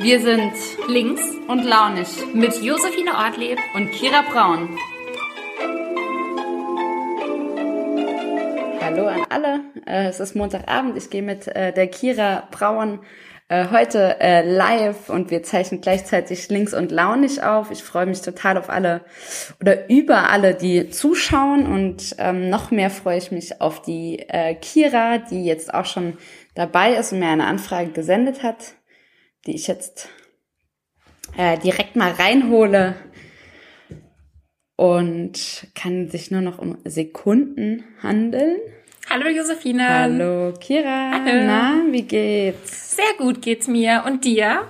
Wir sind links und launig mit Josephine Ortleb und Kira Braun. Hallo an alle. Äh, es ist Montagabend. Ich gehe mit äh, der Kira Braun äh, heute live und wir zeichnen gleichzeitig links und launig auf. Ich freue mich total auf alle oder über alle, die zuschauen und ähm, noch mehr freue ich mich auf die Kira, die jetzt auch schon dabei ist und mir eine Anfrage gesendet hat die ich jetzt äh, direkt mal reinhole und kann sich nur noch um Sekunden handeln. Hallo Josephine. Hallo Kira. Hallo. Na, wie geht's? Sehr gut geht's mir. Und dir?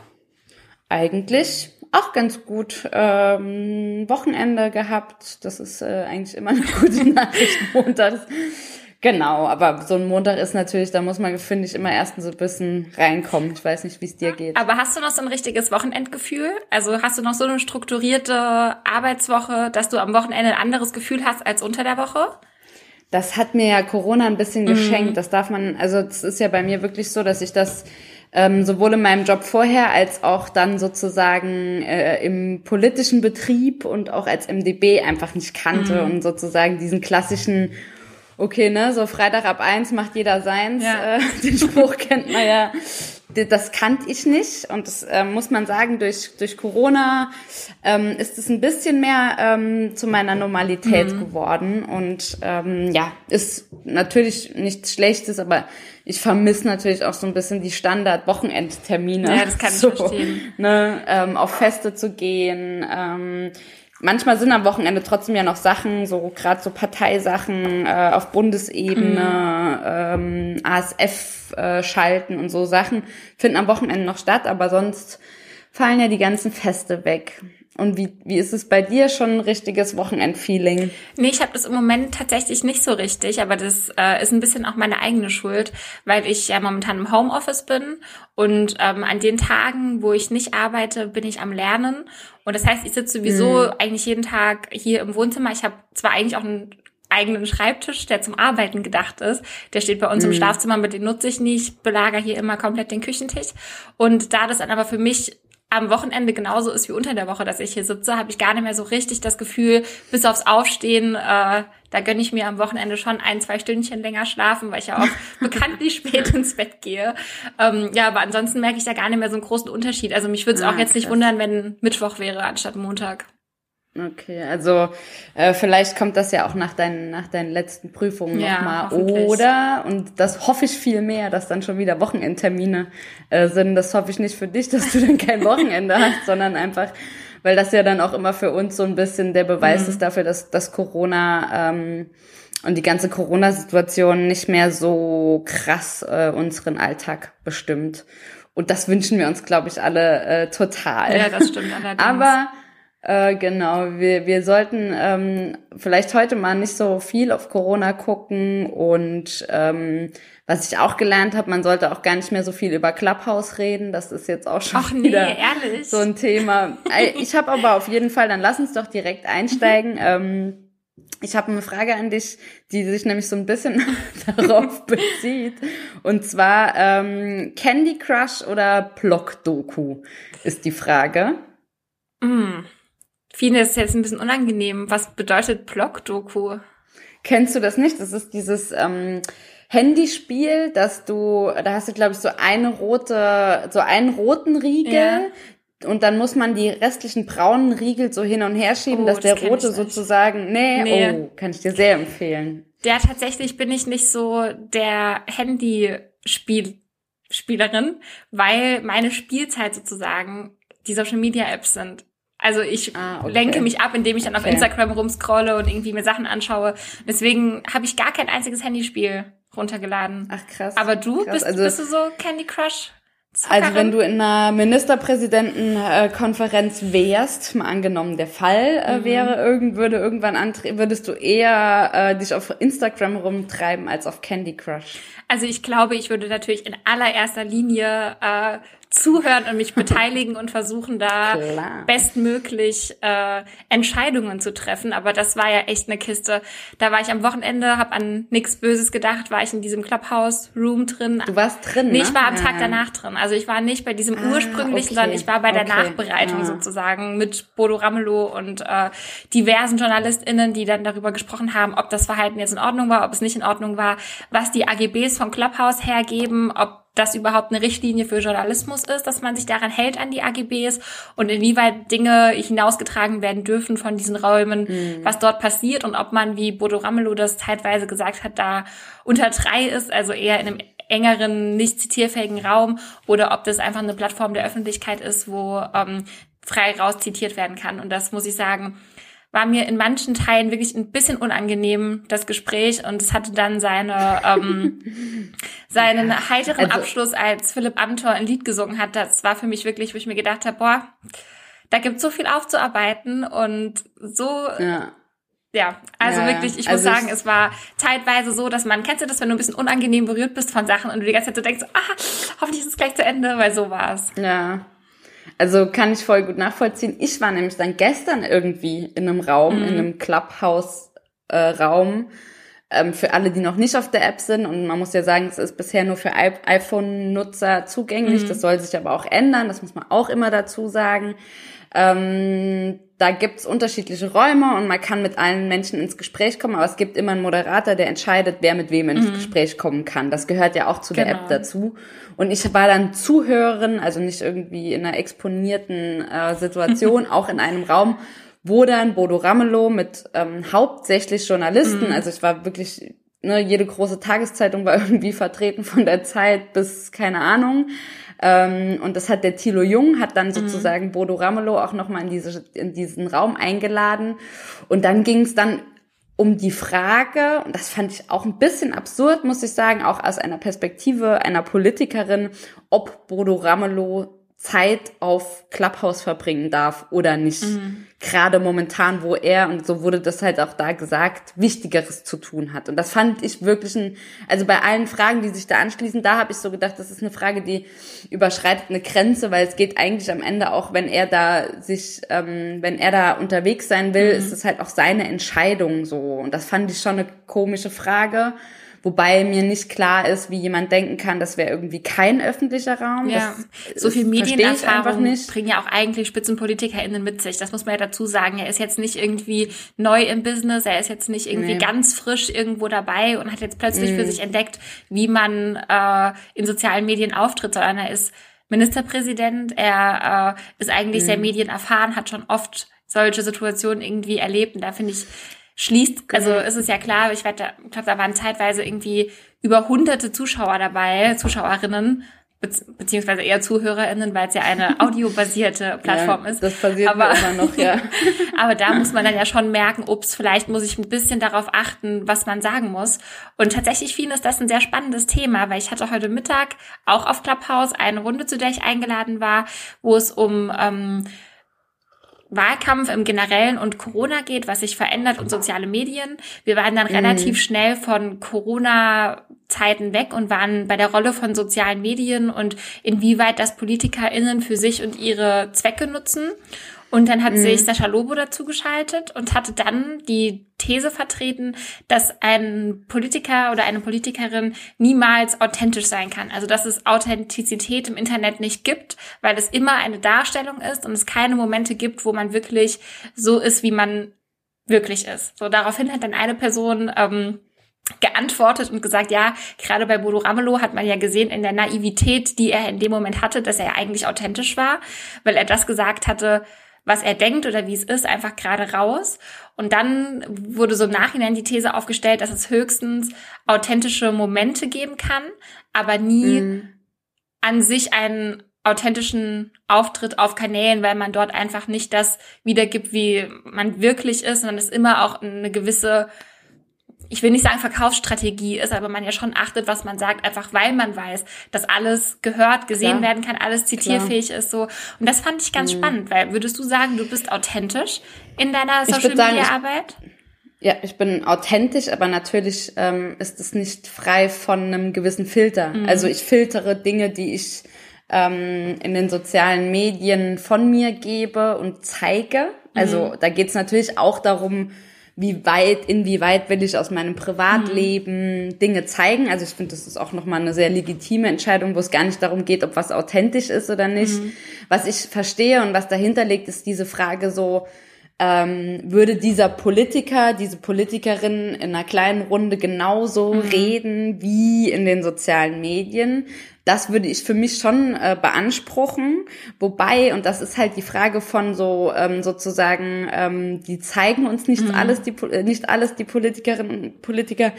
Eigentlich auch ganz gut. Ähm, Wochenende gehabt. Das ist äh, eigentlich immer eine gute Nachricht montags. Genau, aber so ein Montag ist natürlich, da muss man, finde ich, immer erst so ein bisschen reinkommen. Ich weiß nicht, wie es dir geht. Aber hast du noch so ein richtiges Wochenendgefühl? Also hast du noch so eine strukturierte Arbeitswoche, dass du am Wochenende ein anderes Gefühl hast als unter der Woche? Das hat mir ja Corona ein bisschen mhm. geschenkt. Das darf man, also es ist ja bei mir wirklich so, dass ich das ähm, sowohl in meinem Job vorher als auch dann sozusagen äh, im politischen Betrieb und auch als MDB einfach nicht kannte mhm. und sozusagen diesen klassischen okay, ne, so Freitag ab eins macht jeder seins. Ja. Äh, den Spruch kennt man ja. Das kannte ich nicht und das äh, muss man sagen, durch, durch Corona ähm, ist es ein bisschen mehr ähm, zu meiner Normalität mhm. geworden und ähm, ja, ist natürlich nichts Schlechtes, aber ich vermisse natürlich auch so ein bisschen die Standard-Wochenendtermine. Ja, das kann ich so, verstehen. Ne, ähm, auf Feste zu gehen, ähm, manchmal sind am Wochenende trotzdem ja noch Sachen, so gerade so Parteisachen äh, auf Bundesebene, mhm. ähm, ASF äh, schalten und so Sachen finden am Wochenende noch statt, aber sonst fallen ja die ganzen Feste weg. Und wie, wie ist es bei dir schon ein richtiges Wochenendfeeling? Nee, ich habe das im Moment tatsächlich nicht so richtig, aber das äh, ist ein bisschen auch meine eigene Schuld, weil ich ja momentan im Homeoffice bin und ähm, an den Tagen, wo ich nicht arbeite, bin ich am Lernen. Und das heißt, ich sitze sowieso mhm. eigentlich jeden Tag hier im Wohnzimmer. Ich habe zwar eigentlich auch einen eigenen Schreibtisch, der zum Arbeiten gedacht ist. Der steht bei uns mhm. im Schlafzimmer, mit dem nutze ich nicht, belagere hier immer komplett den Küchentisch. Und da das dann aber für mich am Wochenende genauso ist wie unter der Woche, dass ich hier sitze, habe ich gar nicht mehr so richtig das Gefühl, bis aufs Aufstehen, äh, da gönne ich mir am Wochenende schon ein, zwei Stündchen länger schlafen, weil ich ja auch bekanntlich spät ins Bett gehe. Ähm, ja, aber ansonsten merke ich da gar nicht mehr so einen großen Unterschied. Also mich würde es ah, auch jetzt krass. nicht wundern, wenn Mittwoch wäre anstatt Montag. Okay, also äh, vielleicht kommt das ja auch nach deinen, nach deinen letzten Prüfungen ja, nochmal. Oder, und das hoffe ich viel mehr, dass dann schon wieder Wochenendtermine äh, sind. Das hoffe ich nicht für dich, dass du dann kein Wochenende hast, sondern einfach, weil das ja dann auch immer für uns so ein bisschen der Beweis mhm. ist dafür, dass, dass Corona ähm, und die ganze Corona-Situation nicht mehr so krass äh, unseren Alltag bestimmt. Und das wünschen wir uns, glaube ich, alle äh, total. Ja, das stimmt allerdings. Aber äh, genau, wir, wir sollten ähm, vielleicht heute mal nicht so viel auf Corona gucken und ähm, was ich auch gelernt habe, man sollte auch gar nicht mehr so viel über Clubhouse reden. Das ist jetzt auch schon Ach nee, wieder ehrlich? so ein Thema. Ich habe aber auf jeden Fall, dann lass uns doch direkt einsteigen. Ähm, ich habe eine Frage an dich, die sich nämlich so ein bisschen darauf bezieht. Und zwar ähm, Candy Crush oder Block-Doku ist die Frage. Mm. Vielen ist jetzt ein bisschen unangenehm. Was bedeutet Block-Doku? Kennst du das nicht? Das ist dieses ähm, Handyspiel, dass du, da hast du, glaube ich, so eine rote, so einen roten Riegel. Ja. Und dann muss man die restlichen braunen Riegel so hin und her schieben, oh, dass das der rote sozusagen, nee, nee, oh, kann ich dir sehr empfehlen. Ja, tatsächlich bin ich nicht so der Handyspiel Spielerin, weil meine Spielzeit sozusagen die Social Media Apps sind. Also ich ah, okay. lenke mich ab, indem ich dann okay. auf Instagram rumscrolle und irgendwie mir Sachen anschaue. Deswegen habe ich gar kein einziges Handyspiel runtergeladen. Ach krass. Aber du krass. Bist, also, bist du so Candy Crush? Zockerin? Also wenn du in einer Ministerpräsidentenkonferenz wärst, mal angenommen der Fall äh, mhm. wäre, irgend, würde irgendwann antreten, würdest du eher äh, dich auf Instagram rumtreiben als auf Candy Crush? Also ich glaube, ich würde natürlich in allererster Linie äh, zuhören und mich beteiligen und versuchen da Klar. bestmöglich äh, Entscheidungen zu treffen. Aber das war ja echt eine Kiste. Da war ich am Wochenende, habe an nichts Böses gedacht, war ich in diesem Clubhouse-Room drin. Du warst drin, Nee, ne? ich war am Ja. Tag danach drin. Also ich war nicht bei diesem Ah, ursprünglichen, okay. sondern ich war bei der Okay. Nachbereitung Ah. sozusagen mit Bodo Ramelow und äh, diversen JournalistInnen, die dann darüber gesprochen haben, ob das Verhalten jetzt in Ordnung war, ob es nicht in Ordnung war, was die AGBs von Clubhouse hergeben, ob das überhaupt eine Richtlinie für Journalismus ist, dass man sich daran hält an die AGBs und inwieweit Dinge hinausgetragen werden dürfen von diesen Räumen, was dort passiert und ob man, wie Bodo Ramelow das zeitweise gesagt hat, da unter drei ist, also eher in einem engeren, nicht zitierfähigen Raum oder ob das einfach eine Plattform der Öffentlichkeit ist, wo ähm, frei raus zitiert werden kann. Und das muss ich sagen, war mir in manchen Teilen wirklich ein bisschen unangenehm, das Gespräch. Und es hatte dann seine, ähm, seinen heiteren also- Abschluss, als Philipp Amthor ein Lied gesungen hat. Das war für mich wirklich, wo ich mir gedacht habe, boah, da gibt so viel aufzuarbeiten und so Ja. ja, also Ja, wirklich, ich also muss sagen, ich- es war zeitweise so, dass man, kennst du das, wenn du ein bisschen unangenehm berührt bist von Sachen und du die ganze Zeit so denkst, ah, hoffentlich ist es gleich zu Ende, weil so war es. Ja. Also kann ich voll gut nachvollziehen. Ich war nämlich dann gestern irgendwie in einem Raum, in einem Clubhouse-Raum. ähm, für alle, die noch nicht auf der App sind. Und man muss ja sagen, es ist bisher nur für iPhone-Nutzer zugänglich. Das soll sich aber auch ändern. Das muss man auch immer dazu sagen. Ähm, da gibt's unterschiedliche Räume und man kann mit allen Menschen ins Gespräch kommen, aber es gibt immer einen Moderator, der entscheidet, wer mit wem ins Gespräch kommen kann. Das gehört ja auch zu der Genau. App dazu. Und ich war dann Zuhörerin, also nicht irgendwie in einer exponierten äh, Situation, auch in einem Raum, wo dann Bodo Ramelow mit ähm, hauptsächlich Journalisten, also ich war wirklich, ne, jede große Tageszeitung war irgendwie vertreten von der Zeit bis keine Ahnung. Ähm, und das hat der Thilo Jung, hat dann sozusagen Bodo Ramelow auch nochmal in, diese, in diesen Raum eingeladen. Und dann ging es dann um die Frage, und das fand ich auch ein bisschen absurd, muss ich sagen, auch aus einer Perspektive einer Politikerin, ob Bodo Ramelow Zeit auf Clubhouse verbringen darf oder nicht. Gerade momentan, wo er, und so wurde das halt auch da gesagt, Wichtigeres zu tun hat. Und das fand ich wirklich ein, also bei allen Fragen, die sich da anschließen, da habe ich so gedacht, das ist eine Frage, die überschreitet eine Grenze, weil es geht eigentlich am Ende auch, wenn er da sich, ähm, wenn er da unterwegs sein will, ist es halt auch seine Entscheidung so. Und das fand ich schon eine komische Frage. Wobei mir nicht klar ist, wie jemand denken kann, das wäre irgendwie kein öffentlicher Raum. Ja, das, so viel Medienerfahrung bringen ja auch eigentlich SpitzenpolitikerInnen mit sich. Das muss man ja dazu sagen. Er ist jetzt nicht irgendwie neu im Business, er ist jetzt nicht irgendwie Nee. Mhm. ganz frisch irgendwo dabei und hat jetzt plötzlich für sich entdeckt, wie man äh, in sozialen Medien auftritt, sondern er ist Ministerpräsident, er äh, ist eigentlich Mhm. sehr medienerfahren, hat schon oft solche Situationen irgendwie erlebt und da finde ich, schließt, also Genau. ist es ja klar, ich ich glaube, da waren zeitweise irgendwie über hunderte Zuschauer dabei, Zuschauerinnen, bezieh- beziehungsweise eher ZuhörerInnen, weil es ja eine audiobasierte Plattform ja, ist. Das passiert aber, immer noch, ja. aber da muss man dann ja schon merken, ups, vielleicht muss ich ein bisschen darauf achten, was man sagen muss. Und tatsächlich fiel ist das ein sehr spannendes Thema, weil ich hatte heute Mittag auch auf Clubhouse eine Runde, zu der ich eingeladen war, wo es um ähm, Wahlkampf im Generellen und Corona geht, was sich verändert und soziale Medien. Wir waren dann relativ schnell von Corona-Zeiten weg und waren bei der Rolle von sozialen Medien und inwieweit das PolitikerInnen für sich und ihre Zwecke nutzen. Und dann hat sich Sascha Lobo dazu geschaltet und hatte dann die These vertreten, dass ein Politiker oder eine Politikerin niemals authentisch sein kann. Also dass es Authentizität im Internet nicht gibt, weil es immer eine Darstellung ist und es keine Momente gibt, wo man wirklich so ist, wie man wirklich ist. So daraufhin hat dann eine Person ähm, geantwortet und gesagt, ja, gerade bei Bodo Ramelow hat man ja gesehen in der Naivität, die er in dem Moment hatte, dass er eigentlich authentisch war, weil er das gesagt hatte, was er denkt oder wie es ist, einfach gerade raus. Und dann wurde so im Nachhinein die These aufgestellt, dass es höchstens authentische Momente geben kann, aber nie Mhm. an sich einen authentischen Auftritt auf Kanälen, weil man dort einfach nicht das wiedergibt, wie man wirklich ist, sondern es immer auch eine gewisse ich will nicht sagen Verkaufsstrategie ist, aber man ja schon achtet, was man sagt, einfach weil man weiß, dass alles gehört, gesehen Klar. werden kann, alles zitierfähig ist so. Und das fand ich ganz spannend, weil würdest du sagen, du bist authentisch in deiner Social würd sagen, Media ich- Arbeit? Ja, ich bin authentisch, aber natürlich ähm, ist es nicht frei von einem gewissen Filter. Also ich filtere Dinge, die ich ähm, in den sozialen Medien von mir gebe und zeige. Also mhm. da geht's natürlich auch darum, wie weit, inwieweit will ich aus meinem Privatleben mhm. Dinge zeigen. Also ich finde, das ist auch nochmal eine sehr legitime Entscheidung, wo es gar nicht darum geht, ob was authentisch ist oder nicht. Mhm. Was ich verstehe und was dahinter liegt, ist diese Frage so, ähm, würde dieser Politiker, diese Politikerin in einer kleinen Runde genauso mhm. reden wie in den sozialen Medien. Das würde ich für mich schon äh, beanspruchen. Wobei, und das ist halt die Frage von so ähm, sozusagen, ähm, die zeigen uns nicht mhm. alles, die äh, nicht alles die Politikerinnen und Politiker.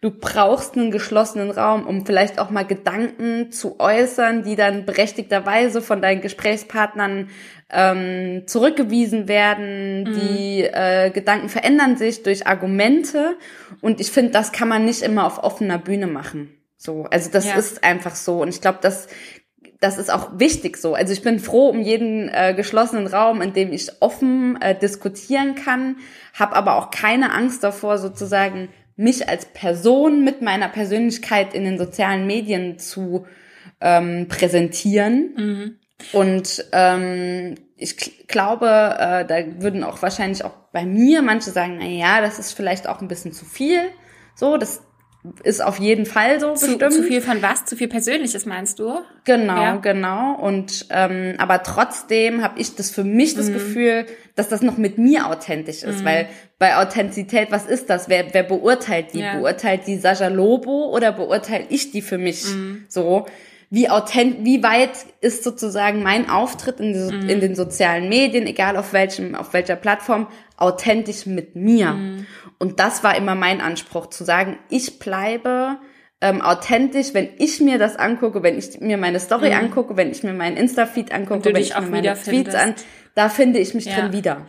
Du brauchst einen geschlossenen Raum, um vielleicht auch mal Gedanken zu äußern, die dann berechtigterweise von deinen Gesprächspartnern ähm, zurückgewiesen werden. Mhm. Die äh, Gedanken verändern sich durch Argumente. Und ich finde, das kann man nicht immer auf offener Bühne machen. So, also das ja. ist einfach so. Und ich glaube, das, das ist auch wichtig so. Also ich bin froh um jeden äh, geschlossenen Raum, in dem ich offen äh, diskutieren kann, habe aber auch keine Angst davor, sozusagen mich als Person mit meiner Persönlichkeit in den sozialen Medien zu ähm, präsentieren. Mhm. Und ähm, ich glaube, äh, da würden auch wahrscheinlich auch bei mir manche sagen, na ja, das ist vielleicht auch ein bisschen zu viel. So, das ist auf jeden Fall so zu, bestimmt. Zu viel von was? Zu viel Persönliches meinst du? Genau, ja. genau. Und ähm, aber trotzdem habe ich das für mich das mhm. Gefühl, dass das noch mit mir authentisch ist, mhm. weil bei Authentizität, was ist das? Wer, wer beurteilt die? Ja. Beurteilt die Sascha Lobo oder beurteile ich die für mich? Mhm. So wie authent, wie weit ist sozusagen mein Auftritt in, mhm. in, den sozialen Medien, egal auf welchem, auf welcher Plattform, authentisch mit mir. Mhm. Und das war immer mein Anspruch, zu sagen, ich bleibe ähm, authentisch, wenn ich mir das angucke, wenn ich mir meine Story mhm. angucke, wenn ich mir meinen Insta-Feed angucke, wenn ich mir meine Tweets an, da finde ich mich ja. drin wieder.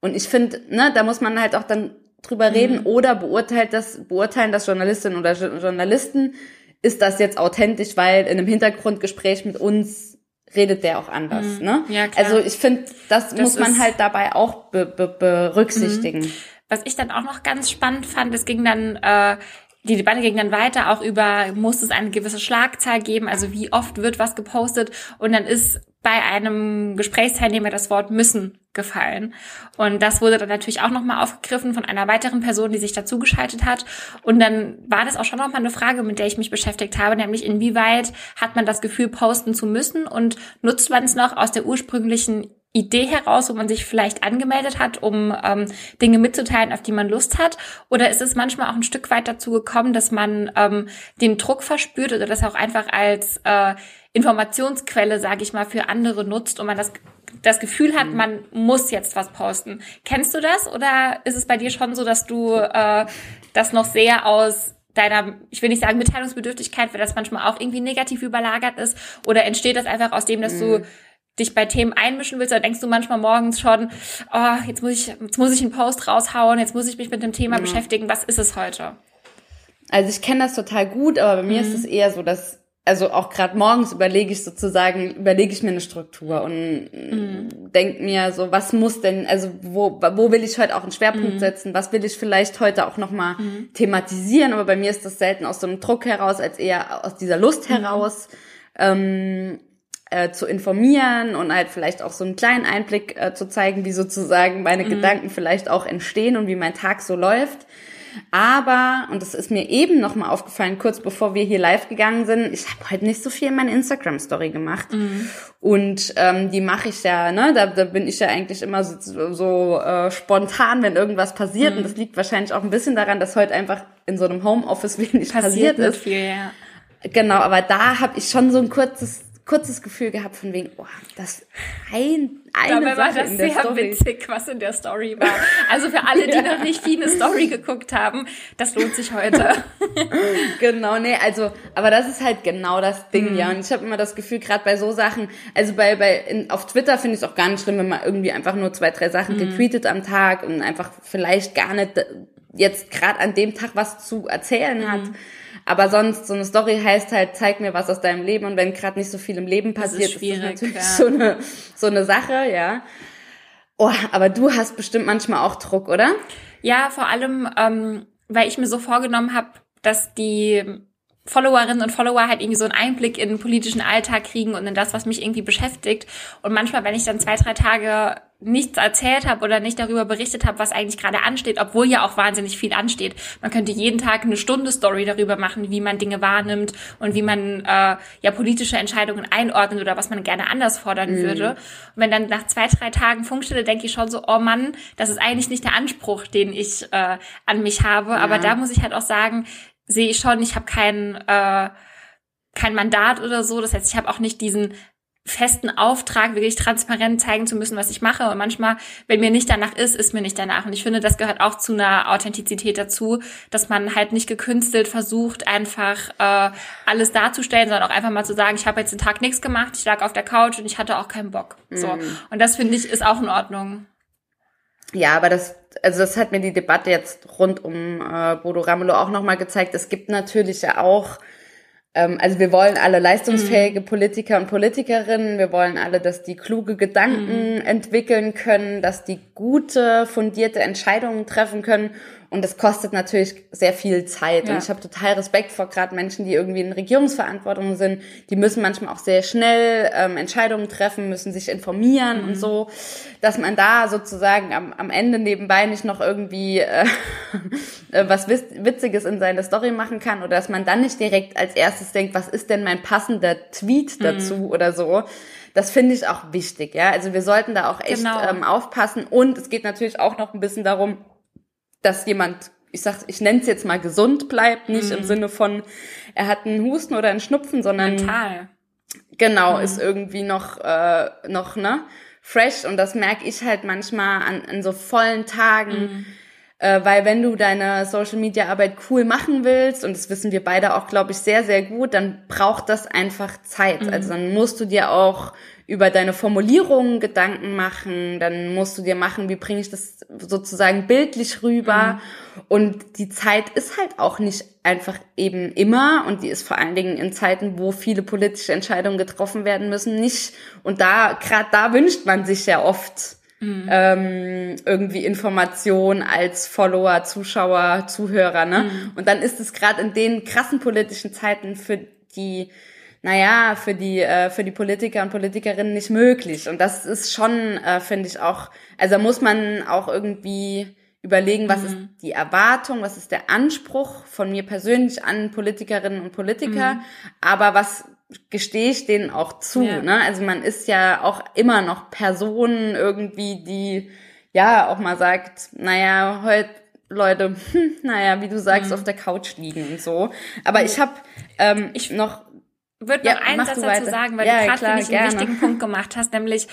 Und ich finde, ne, da muss man halt auch dann drüber mhm. reden oder beurteilt das, beurteilen das Journalistinnen oder Journalisten, ist das jetzt authentisch, weil in einem Hintergrundgespräch mit uns redet der auch anders. Mhm. Ne? Ja, klar. Also ich finde, das, das, muss man halt dabei auch be be berücksichtigen. Was ich dann auch noch ganz spannend fand, es ging dann äh, die Debatte ging dann weiter auch über, muss es eine gewisse Schlagzahl geben, also wie oft wird was gepostet und dann ist bei einem Gesprächsteilnehmer das Wort müssen gefallen. Und das wurde dann natürlich auch nochmal aufgegriffen von einer weiteren Person, die sich dazugeschaltet hat. Und dann war das auch schon nochmal eine Frage, mit der ich mich beschäftigt habe, nämlich inwieweit hat man das Gefühl, posten zu müssen und nutzt man es noch aus der ursprünglichen Idee heraus, wo man sich vielleicht angemeldet hat, um ähm, Dinge mitzuteilen, auf die man Lust hat? Oder ist es manchmal auch ein Stück weit dazu gekommen, dass man ähm, den Druck verspürt oder das auch einfach als äh, Informationsquelle, sage ich mal, für andere nutzt und man das das Gefühl hat, mhm. man muss jetzt was posten. Kennst du das oder ist es bei dir schon so, dass du äh, das noch sehr aus deiner, ich will nicht sagen Mitteilungsbedürftigkeit, weil das manchmal auch irgendwie negativ überlagert ist, oder entsteht das einfach aus dem, dass mhm. du dich bei Themen einmischen willst, oder denkst du manchmal morgens schon, oh, jetzt muss ich, jetzt muss ich einen Post raushauen, jetzt muss ich mich mit dem Thema mhm. beschäftigen, was ist es heute? Also ich kenne das total gut, aber bei mir mhm. ist es eher so, dass also auch gerade morgens überlege ich sozusagen, überlege ich mir eine Struktur und mhm. denk mir so, was muss denn, also wo, wo will ich heute auch einen Schwerpunkt mhm. setzen, was will ich vielleicht heute auch nochmal mhm. thematisieren, aber bei mir ist das selten aus so einem Druck heraus, als eher aus dieser Lust mhm. heraus. Ähm, äh, zu informieren und halt vielleicht auch so einen kleinen Einblick äh, zu zeigen, wie sozusagen meine mhm. Gedanken vielleicht auch entstehen und wie mein Tag so läuft. Aber, und das ist mir eben nochmal aufgefallen, kurz bevor wir hier live gegangen sind, ich habe heute nicht so viel in meine Instagram-Story gemacht. Mhm. Und ähm, die mache ich ja, ne, da, da bin ich ja eigentlich immer so, so äh, spontan, wenn irgendwas passiert. Mhm. Und das liegt wahrscheinlich auch ein bisschen daran, dass heute einfach in so einem Homeoffice wenig passiert, passiert ist. Viel, ja. Genau, aber da habe ich schon so ein kurzes kurzes Gefühl gehabt von wegen, oh, das ein, eine Dabei Sache war das in der sehr Story. witzig, was in der Story war. Also für alle, die ja. noch nicht die eine Story geguckt haben, das lohnt sich heute. genau, nee, also, aber das ist halt genau das Ding, mhm. ja. Und ich habe immer das Gefühl, gerade bei so Sachen, also bei, bei in, auf Twitter finde ich es auch gar nicht schlimm, wenn man irgendwie einfach nur zwei, drei Sachen mhm. getweetet am Tag und einfach vielleicht gar nicht jetzt gerade an dem Tag was zu erzählen mhm. hat. Aber sonst, so eine Story heißt halt, zeig mir was aus deinem Leben und wenn gerade nicht so viel im Leben passiert, das ist, ist das natürlich ja. so, eine, so eine Sache, ja. Oh, aber du hast bestimmt manchmal auch Druck, oder? Ja, vor allem, ähm, weil ich mir so vorgenommen habe, dass die Followerinnen und Follower halt irgendwie so einen Einblick in den politischen Alltag kriegen und in das, was mich irgendwie beschäftigt. Und manchmal, wenn ich dann zwei, drei Tage nichts erzählt habe oder nicht darüber berichtet habe, was eigentlich gerade ansteht, obwohl ja auch wahnsinnig viel ansteht. Man könnte jeden Tag eine Stunde Story darüber machen, wie man Dinge wahrnimmt und wie man äh, ja politische Entscheidungen einordnet oder was man gerne anders fordern mhm. würde. Und wenn dann nach zwei, drei Tagen Funkstille denke ich schon so, oh Mann, das ist eigentlich nicht der Anspruch, den ich äh, an mich habe. Ja. Aber da muss ich halt auch sagen, sehe ich schon, ich habe kein, äh, kein Mandat oder so. Das heißt, ich habe auch nicht diesen festen Auftrag, wirklich transparent zeigen zu müssen, was ich mache. Und manchmal, wenn mir nicht danach ist, ist mir nicht danach. Und ich finde, das gehört auch zu einer Authentizität dazu, dass man halt nicht gekünstelt versucht, einfach äh, alles darzustellen, sondern auch einfach mal zu sagen, ich habe jetzt den Tag nichts gemacht, ich lag auf der Couch und ich hatte auch keinen Bock. So. Mhm. Und das finde ich ist auch in Ordnung. Ja, aber das, also das hat mir die Debatte jetzt rund um äh, Bodo Ramelow auch nochmal gezeigt. Es gibt natürlich ja auch, also wir wollen alle leistungsfähige mhm. Politiker und Politikerinnen. Wir wollen alle, dass die kluge Gedanken mhm. entwickeln können, dass die gute, fundierte Entscheidungen treffen können. Und das kostet natürlich sehr viel Zeit. Ja. Und ich habe total Respekt vor gerade Menschen, die irgendwie in Regierungsverantwortung sind. Die müssen manchmal auch sehr schnell ähm, Entscheidungen treffen, müssen sich informieren mhm. und so, dass man da sozusagen am, am Ende nebenbei nicht noch irgendwie äh, äh was Witziges in seine Story machen kann oder dass man dann nicht direkt als erstes denkt, was ist denn mein passender Tweet mhm. dazu mhm. oder so. Das finde ich auch wichtig, ja. Also wir sollten da auch echt genau. ähm, aufpassen. Und es geht natürlich auch noch ein bisschen darum, dass jemand, ich sag, ich nenne es jetzt mal gesund bleibt, nicht mhm. im Sinne von, er hat einen Husten oder einen Schnupfen, sondern mental. Genau, mhm. ist irgendwie noch, äh, noch, ne, fresh. Und das merke ich halt manchmal an, an so vollen Tagen. Mhm. Äh, weil wenn du deine Social Media Arbeit cool machen willst, und das wissen wir beide auch, glaube ich, sehr, sehr gut, dann braucht das einfach Zeit. Mhm. Also dann musst du dir auch über deine Formulierungen Gedanken machen, dann musst du dir machen, wie bringe ich das sozusagen bildlich rüber. Mhm. Und die Zeit ist halt auch nicht einfach eben immer und die ist vor allen Dingen in Zeiten, wo viele politische Entscheidungen getroffen werden müssen, nicht. Und da, gerade da wünscht man sich ja oft mhm. ähm, irgendwie Information als Follower, Zuschauer, Zuhörer, ne? Mhm. Und dann ist es gerade in den krassen politischen Zeiten für die naja, für die, äh, für die Politiker und Politikerinnen nicht möglich. Und das ist schon, äh, finde ich auch, also muss man auch irgendwie überlegen, was mhm. ist die Erwartung, was ist der Anspruch von mir persönlich an Politikerinnen und Politiker, mhm. aber was gestehe ich denen auch zu. Ja. Ne? Also man ist ja auch immer noch Personen irgendwie, die ja auch mal sagt, naja, heute Leute, hm, naja, wie du sagst, mhm. auf der Couch liegen und so. Aber ich habe ähm, ich noch würde ja, noch einen Satz dazu sagen, weil ja, du gerade, finde ich, einen wichtigen Punkt gemacht hast, nämlich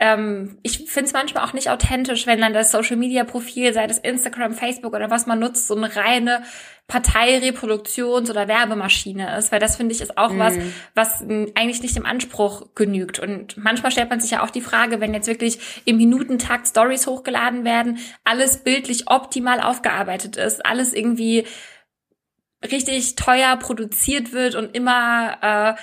ähm, ich finde es manchmal auch nicht authentisch, wenn dann das Social Media Profil, sei das Instagram, Facebook oder was man nutzt, so eine reine Parteireproduktions- oder Werbemaschine ist, weil das finde ich ist auch mm. was, was eigentlich nicht dem Anspruch genügt. Und manchmal stellt man sich ja auch die Frage, wenn jetzt wirklich im Minutentakt Stories hochgeladen werden, alles bildlich optimal aufgearbeitet ist, alles irgendwie richtig teuer produziert wird und immer äh,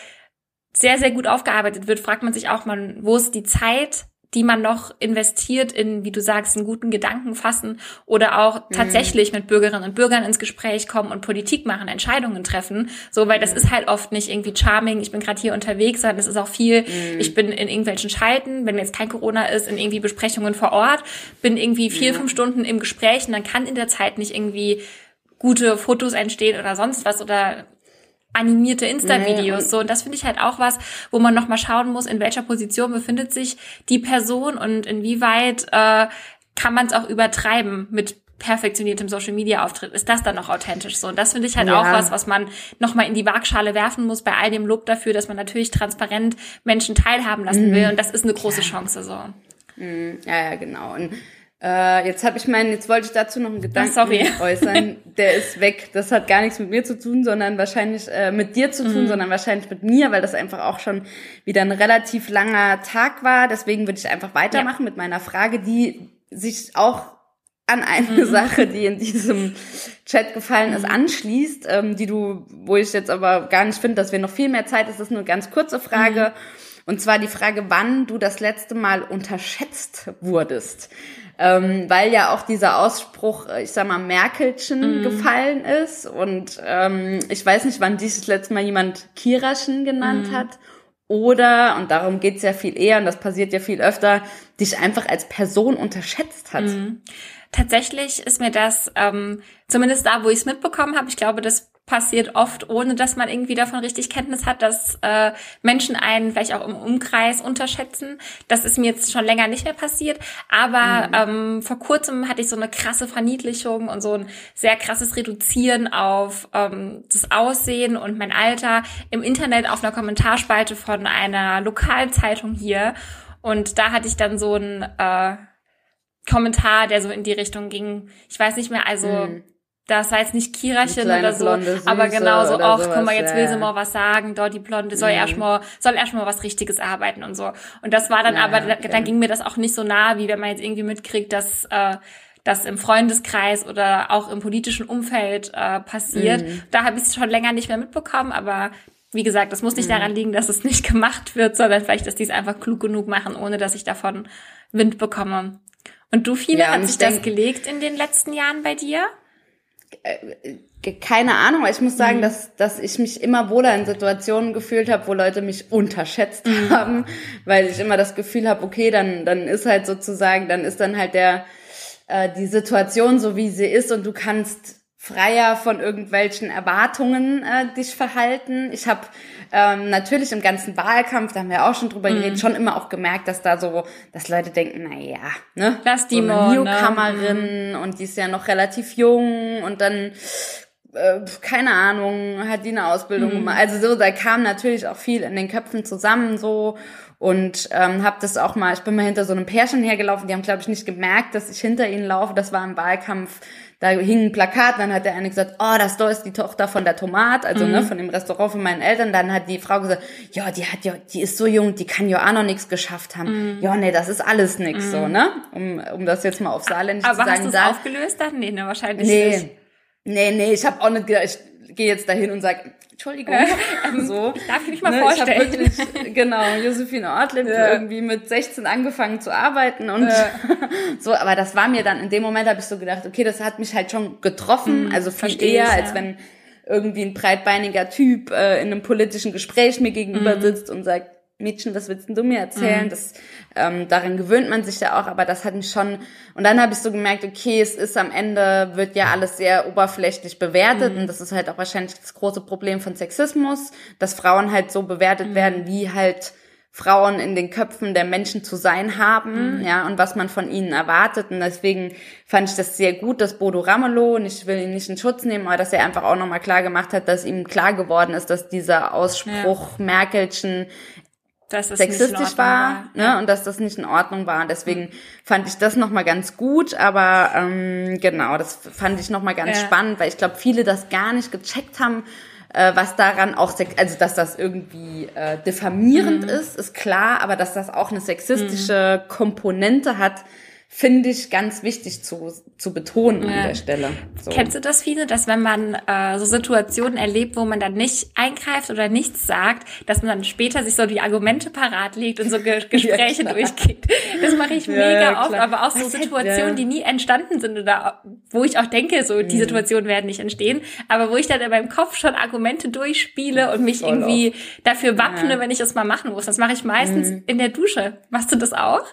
sehr, sehr gut aufgearbeitet wird, fragt man sich auch mal, wo ist die Zeit, die man noch investiert in, wie du sagst, einen guten Gedanken fassen oder auch mhm. tatsächlich mit Bürgerinnen und Bürgern ins Gespräch kommen und Politik machen, Entscheidungen treffen. So, weil das mhm. ist halt oft nicht irgendwie charming, ich bin gerade hier unterwegs, sondern es ist auch viel, mhm. ich bin in irgendwelchen Schalten, wenn jetzt kein Corona ist, in irgendwie Besprechungen vor Ort, bin irgendwie vier, fünf Stunden im Gespräch und dann kann in der Zeit nicht irgendwie gute Fotos entstehen oder sonst was oder animierte Insta-Videos. Nee, so, und das finde ich halt auch was, wo man nochmal schauen muss, in welcher Position befindet sich die Person und inwieweit äh, kann man es auch übertreiben mit perfektioniertem Social Media Auftritt. Ist das dann noch authentisch so? Und das finde ich halt ja. auch was, was man nochmal in die Waagschale werfen muss, bei all dem Lob dafür, dass man natürlich transparent Menschen teilhaben lassen mhm. will. Und das ist eine große Chance so. Mhm. Ja, ja, genau. Und äh, jetzt habe ich meinen, jetzt wollte ich dazu noch einen Gedanken Ach, äußern. Der ist weg. Das hat gar nichts mit mir zu tun, sondern wahrscheinlich äh, mit dir zu tun, mhm. sondern wahrscheinlich mit mir, weil das einfach auch schon wieder ein relativ langer Tag war. Deswegen würde ich einfach weitermachen ja. mit meiner Frage, die sich auch an eine mhm. Sache, die in diesem Chat gefallen ist, mhm. anschließt, ähm, die du, wo ich jetzt aber gar nicht finde, dass wir noch viel mehr Zeit, ist, das ist eine ganz kurze Frage. Mhm Und zwar die Frage, wann du das letzte Mal unterschätzt wurdest. Ähm, weil ja auch dieser Ausspruch, äh, ich sag mal, Merkelchen mm. gefallen ist. Und ähm, ich weiß nicht, wann dieses letzte Mal jemand Kiraschen genannt mm. hat. Oder, und darum geht's ja viel eher, und das passiert ja viel öfter, dich einfach als Person unterschätzt hat. Mm. Tatsächlich ist mir das, ähm, zumindest da, wo ich es mitbekommen habe, ich glaube, das passiert oft, ohne dass man irgendwie davon richtig Kenntnis hat, dass äh, Menschen einen vielleicht auch im Umkreis unterschätzen. Das ist mir jetzt schon länger nicht mehr passiert. Aber mhm. ähm, vor kurzem hatte ich so eine krasse Verniedlichung und so ein sehr krasses Reduzieren auf ähm, das Aussehen und mein Alter im Internet auf einer Kommentarspalte von einer Lokalzeitung hier. Und da hatte ich dann so ein äh, Kommentar, der so in die Richtung ging. Ich weiß nicht mehr, also mhm das war jetzt nicht Kirachen oder so, blonde, aber genauso auch, sowas, guck mal, jetzt will sie mal was sagen, dort die Blonde soll mhm. erstmal, soll erstmal was Richtiges arbeiten und so. Und das war dann ja, aber, okay. dann ging mir das auch nicht so nah, wie wenn man jetzt irgendwie mitkriegt, dass, äh, das im Freundeskreis oder auch im politischen Umfeld äh, passiert. Mhm. Da habe ich es schon länger nicht mehr mitbekommen, aber wie gesagt, das muss nicht mhm. daran liegen, dass es nicht gemacht wird, sondern vielleicht, dass die es einfach klug genug machen, ohne dass ich davon Wind bekomme. Und du, viele, ja, hat sich das gelegt in den letzten Jahren bei dir? Äh, keine Ahnung, ich muss sagen, mhm. dass, dass ich mich immer wohler in Situationen gefühlt habe, wo Leute mich unterschätzt mhm. haben, weil ich immer das Gefühl habe, okay, dann, dann ist halt sozusagen, dann ist dann halt der, äh, die Situation so, wie sie ist und du kannst freier von irgendwelchen Erwartungen äh, dich verhalten. Ich habe ähm, natürlich im ganzen Wahlkampf, da haben wir auch schon drüber mm. geredet, schon immer auch gemerkt, dass da so, dass Leute denken, na ja, ne, Lass die so eine Newcomerin ne? und die ist ja noch relativ jung und dann äh, keine Ahnung, hat die eine Ausbildung mm. gemacht. Also so, da kam natürlich auch viel in den Köpfen zusammen so und ähm, habe das auch mal, ich bin mal hinter so einem Pärchen hergelaufen, die haben glaube ich nicht gemerkt, dass ich hinter ihnen laufe, das war im Wahlkampf da hing ein Plakat, dann hat der eine gesagt, oh, das da ist die Tochter von der Tomat, also ne, mhm. ne, von dem Restaurant von meinen Eltern. Dann hat die Frau gesagt, ja, die hat ja, die ist so jung, die kann ja auch noch nichts geschafft haben. Mhm. Ja, nee, das ist alles nix mhm. so, ne? Um, um das jetzt mal auf Saarländisch Aber zu sagen. Aber hast du aufgelöst dann? Nee, ne, wahrscheinlich nee. nicht. Nee, nee, ich habe auch nicht gedacht, ich gehe jetzt dahin und sag, Entschuldigung. Ähm, so. Darf ich mich mal ne, vorstellen? Ich wirklich, genau, Josephine Ortlieb ja. irgendwie mit 16 angefangen zu arbeiten und ja. so, aber das war mir dann, in dem Moment habe ich so gedacht, okay, das hat mich halt schon getroffen, mhm, also viel eher, als wenn irgendwie ein breitbeiniger Typ äh, in einem politischen Gespräch mir gegenüber mhm. sitzt und sagt, Mädchen, was willst denn du mir erzählen? Mhm. Das, ähm, daran gewöhnt man sich ja auch, aber das hat mich schon, und dann habe ich so gemerkt, okay, es ist am Ende, wird ja alles sehr oberflächlich bewertet mhm. und das ist halt auch wahrscheinlich das große Problem von Sexismus, dass Frauen halt so bewertet mhm. werden, wie halt Frauen in den Köpfen der Menschen zu sein haben, mhm. ja, und was man von ihnen erwartet. Und deswegen fand ich das sehr gut, dass Bodo Ramelow, und ich will ihn nicht in Schutz nehmen, aber dass er einfach auch nochmal klar gemacht hat, dass ihm klar geworden ist, dass dieser Ausspruch ja. Merkelchen sexistisch war, war, ne, und dass das nicht in Ordnung war. Deswegen fand ich das nochmal ganz gut, aber ähm, genau, das fand ich nochmal ganz ja. spannend, weil ich glaube, viele das gar nicht gecheckt haben, äh, was daran auch, also dass das irgendwie äh, diffamierend mhm. ist, ist klar, aber dass das auch eine sexistische mhm. Komponente hat, finde ich ganz wichtig zu, zu betonen ja. an der Stelle. So. Kennst du das viele, dass wenn man äh, so Situationen erlebt, wo man dann nicht eingreift oder nichts sagt, dass man dann später sich so die Argumente parat legt und so Ge Gespräche ja, durchgeht? Das mache ich mega ja, oft, aber auch so Situationen, die nie entstanden sind oder wo ich auch denke, so die mhm. Situationen werden nicht entstehen, aber wo ich dann in meinem Kopf schon Argumente durchspiele und mich Voll irgendwie oft. dafür wappne, wenn ich das mal machen muss. Das mache ich meistens mhm. in der Dusche. Machst du das auch?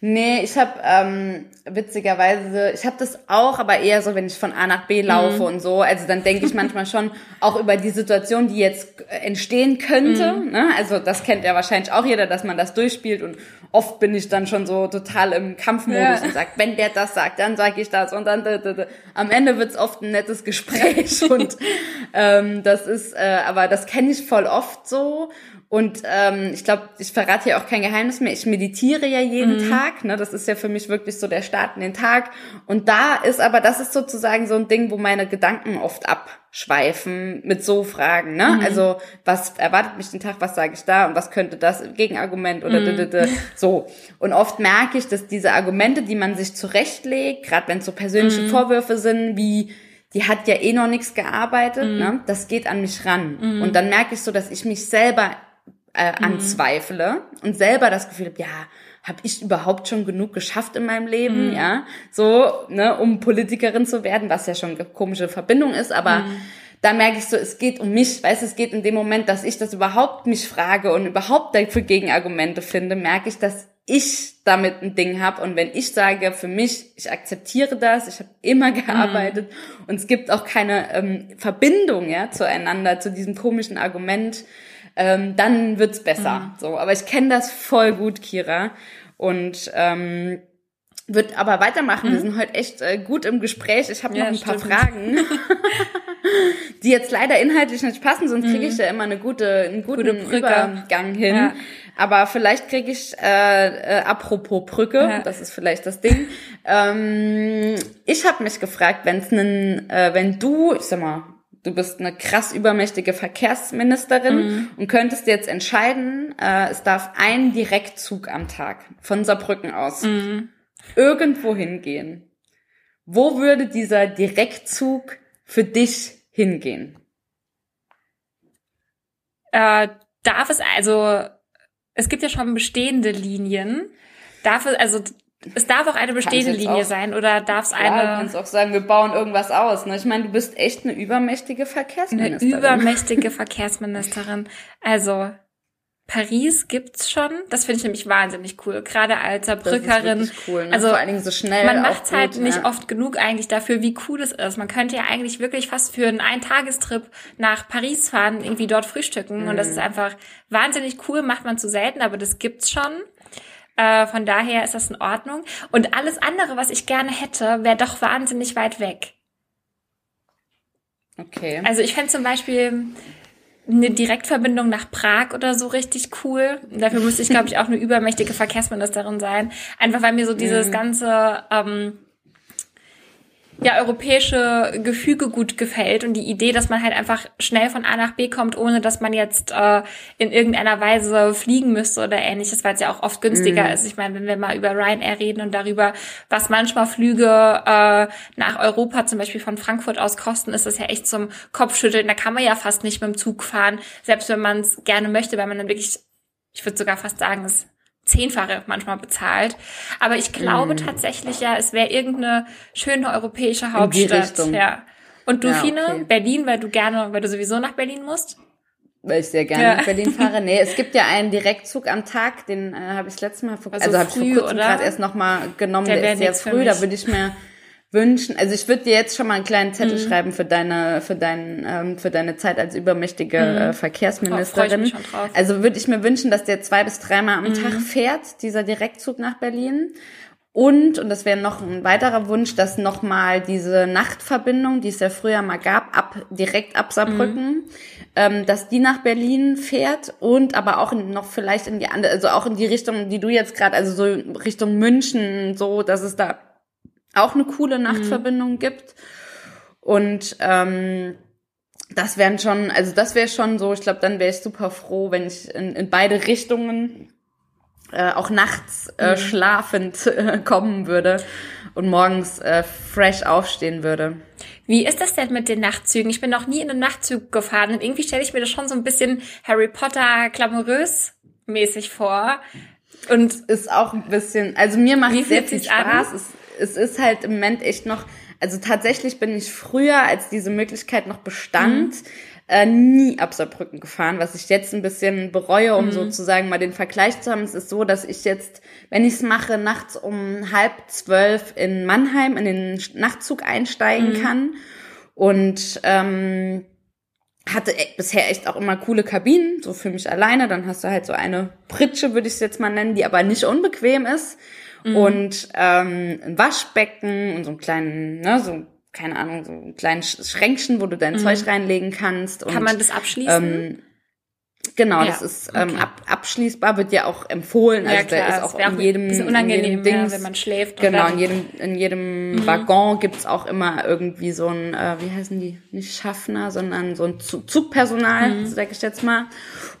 Nee, ich habe ähm, witzigerweise, ich habe das auch, aber eher so, wenn ich von A nach B laufe mhm. und so. Also dann denke ich manchmal schon auch über die Situation, die jetzt äh, entstehen könnte. Mhm. Ne? Also das kennt ja wahrscheinlich auch jeder, dass man das durchspielt und oft bin ich dann schon so total im Kampfmodus ja. und sag, wenn der das sagt, dann sage ich das und dann da, da, da. am Ende wird's oft ein nettes Gespräch und ähm, das ist, äh, aber das kenne ich voll oft so und ähm, ich glaube, ich verrate hier auch kein Geheimnis mehr. Ich meditiere ja jeden mhm. Tag. Ne? Das ist ja für mich wirklich so der Start in den Tag. Und da ist aber, das ist sozusagen so ein Ding, wo meine Gedanken oft abschweifen mit so Fragen. Ne? Mhm. Also, was erwartet mich den Tag, was sage ich da und was könnte das Gegenargument oder mhm. so. Und oft merke ich, dass diese Argumente, die man sich zurechtlegt, gerade wenn es so persönliche mhm. Vorwürfe sind, wie die hat ja eh noch nichts gearbeitet, mhm. ne? das geht an mich ran. Mhm. Und dann merke ich so, dass ich mich selber äh, anzweifle und selber das Gefühl habe, ja, habe ich überhaupt schon genug geschafft in meinem Leben, mhm. ja, so, ne, um Politikerin zu werden, was ja schon eine komische Verbindung ist, aber mhm. da merke ich so, es geht um mich, weißt, es geht in dem Moment, dass ich das überhaupt mich frage und überhaupt dafür Gegenargumente finde, merke ich, dass ich damit ein Ding habe und wenn ich sage für mich, ich akzeptiere das, ich habe immer gearbeitet mhm. und es gibt auch keine ähm, Verbindung ja zueinander zu diesem komischen Argument, ähm, dann wird's besser. Mhm. So, aber ich kenne das voll gut, Kira und ähm, wird aber weitermachen. Mhm. Wir sind heute echt äh, gut im Gespräch. Ich habe ja, noch ein stimmt. paar Fragen, die jetzt leider inhaltlich nicht passen, sonst kriege ich mhm. ja immer eine gute, einen guten Gute Übergang hin. Ja. Aber vielleicht kriege ich, äh, äh, apropos Brücke, ja. das ist vielleicht das Ding. ähm, ich habe mich gefragt, wenn's nen, äh, wenn du, ich sag mal, du bist eine krass übermächtige Verkehrsministerin mhm. und könntest jetzt entscheiden, äh, es darf ein Direktzug am Tag von Saarbrücken aus mhm. irgendwo hingehen. Wo würde dieser Direktzug für dich hingehen? Äh, darf es also es gibt ja schon bestehende Linien. Darf es, also es darf auch eine bestehende Linie auch, sein oder darf es eine. Du kannst auch sagen, wir bauen irgendwas aus. Ne? Ich meine, du bist echt eine übermächtige Verkehrsministerin. Eine übermächtige Verkehrsministerin. Also Paris gibt's schon. Das finde ich nämlich wahnsinnig cool. Gerade als Saarbrückerin. Das ist cool, ne? Also vor allen Dingen so schnell. Man macht's halt gut, nicht ja. oft genug eigentlich dafür, wie cool es ist. Man könnte ja eigentlich wirklich fast für einen Eintagestrip nach Paris fahren, irgendwie dort frühstücken. Mhm. Und das mhm. ist einfach wahnsinnig cool. Macht man zu selten, aber das gibt's schon. Äh, von daher ist das in Ordnung. Und alles andere, was ich gerne hätte, wäre doch wahnsinnig weit weg. Okay. Also ich fände zum Beispiel eine Direktverbindung nach Prag oder so richtig cool. Dafür müsste ich, glaube ich, auch eine übermächtige Verkehrsministerin sein. Einfach weil mir so dieses mhm. ganze ähm, ja, europäische Gefüge gut gefällt und die Idee, dass man halt einfach schnell von A nach B kommt, ohne dass man jetzt äh, in irgendeiner Weise fliegen müsste oder ähnliches, weil es ja auch oft günstiger mm. ist. Ich meine, wenn wir mal über Ryanair reden und darüber, was manchmal Flüge äh, nach Europa zum Beispiel von Frankfurt aus kosten, ist das ja echt zum Kopfschütteln. Da kann man ja fast nicht mit dem Zug fahren, selbst wenn man es gerne möchte, weil man dann wirklich, ich würde sogar fast sagen, es Zehnfache manchmal bezahlt. Aber ich glaube mm. tatsächlich ja, es wäre irgendeine schöne europäische Hauptstadt. Ja. Und du, ja, Fine, okay. Berlin, weil du gerne, weil du sowieso nach Berlin musst? Weil ich sehr gerne ja. nach Berlin fahre. Nee, es gibt ja einen Direktzug am Tag, den äh, habe ich letztes Mal vor, also, also habe ich vor kurzem gerade erst nochmal genommen, der, der ist sehr früh, da würde ich mir wünschen. Also ich würde dir jetzt schon mal einen kleinen Zettel mhm. schreiben für deine für dein ähm, für deine Zeit als übermächtige mhm. äh, Verkehrsministerin. Oh, also würde ich mir wünschen, dass der zwei bis dreimal am mhm. Tag fährt, dieser Direktzug nach Berlin. Und, und das wäre noch ein weiterer Wunsch, dass nochmal diese Nachtverbindung, die es ja früher mal gab, ab, direkt ab Saarbrücken, mhm. ähm, dass die nach Berlin fährt und aber auch in, noch vielleicht in die andere, also auch in die Richtung, die du jetzt gerade, also so Richtung München, so, dass es da auch eine coole Nachtverbindung mhm. gibt. Und ähm, das wären schon, also das wäre schon so, ich glaube, dann wäre ich super froh, wenn ich in, in beide Richtungen äh, auch nachts äh, mhm. schlafend äh, kommen würde und morgens äh, fresh aufstehen würde. Wie ist das denn mit den Nachtzügen? Ich bin noch nie in einem Nachtzug gefahren und irgendwie stelle ich mir das schon so ein bisschen Harry Potter glamourös mäßig vor. Und ist auch ein bisschen, also mir macht sehr viel Spaß. Es, es ist halt im Moment echt noch, also tatsächlich bin ich früher, als diese Möglichkeit noch bestand, mhm. äh, nie ab Saarbrücken gefahren, was ich jetzt ein bisschen bereue, um mhm. sozusagen mal den Vergleich zu haben. Es ist so, dass ich jetzt, wenn ich es mache, nachts um halb zwölf in Mannheim in den Nachtzug einsteigen mhm. kann und ähm, hatte e, bisher echt auch immer coole Kabinen, so für mich alleine. Dann hast du halt so eine Pritsche, würde ich es jetzt mal nennen, die aber nicht unbequem ist mhm. und ähm, ein Waschbecken und so einen kleinen, ne, so keine Ahnung, so ein kleines Schränkchen, wo du dein mhm. Zeug reinlegen kannst. Und, Kann man das abschließen? Ähm, Genau, ja, das ist ähm, okay. ab, abschließbar, wird ja auch empfohlen. Also ja, klar, der ist auch in jedem, in jedem Dings, ja, wenn man schläft. Genau, in jedem, in jedem mhm. Waggon gibt's auch immer irgendwie so ein, äh, wie heißen die, nicht Schaffner, sondern so ein Zugpersonal, mhm. sag ich jetzt mal.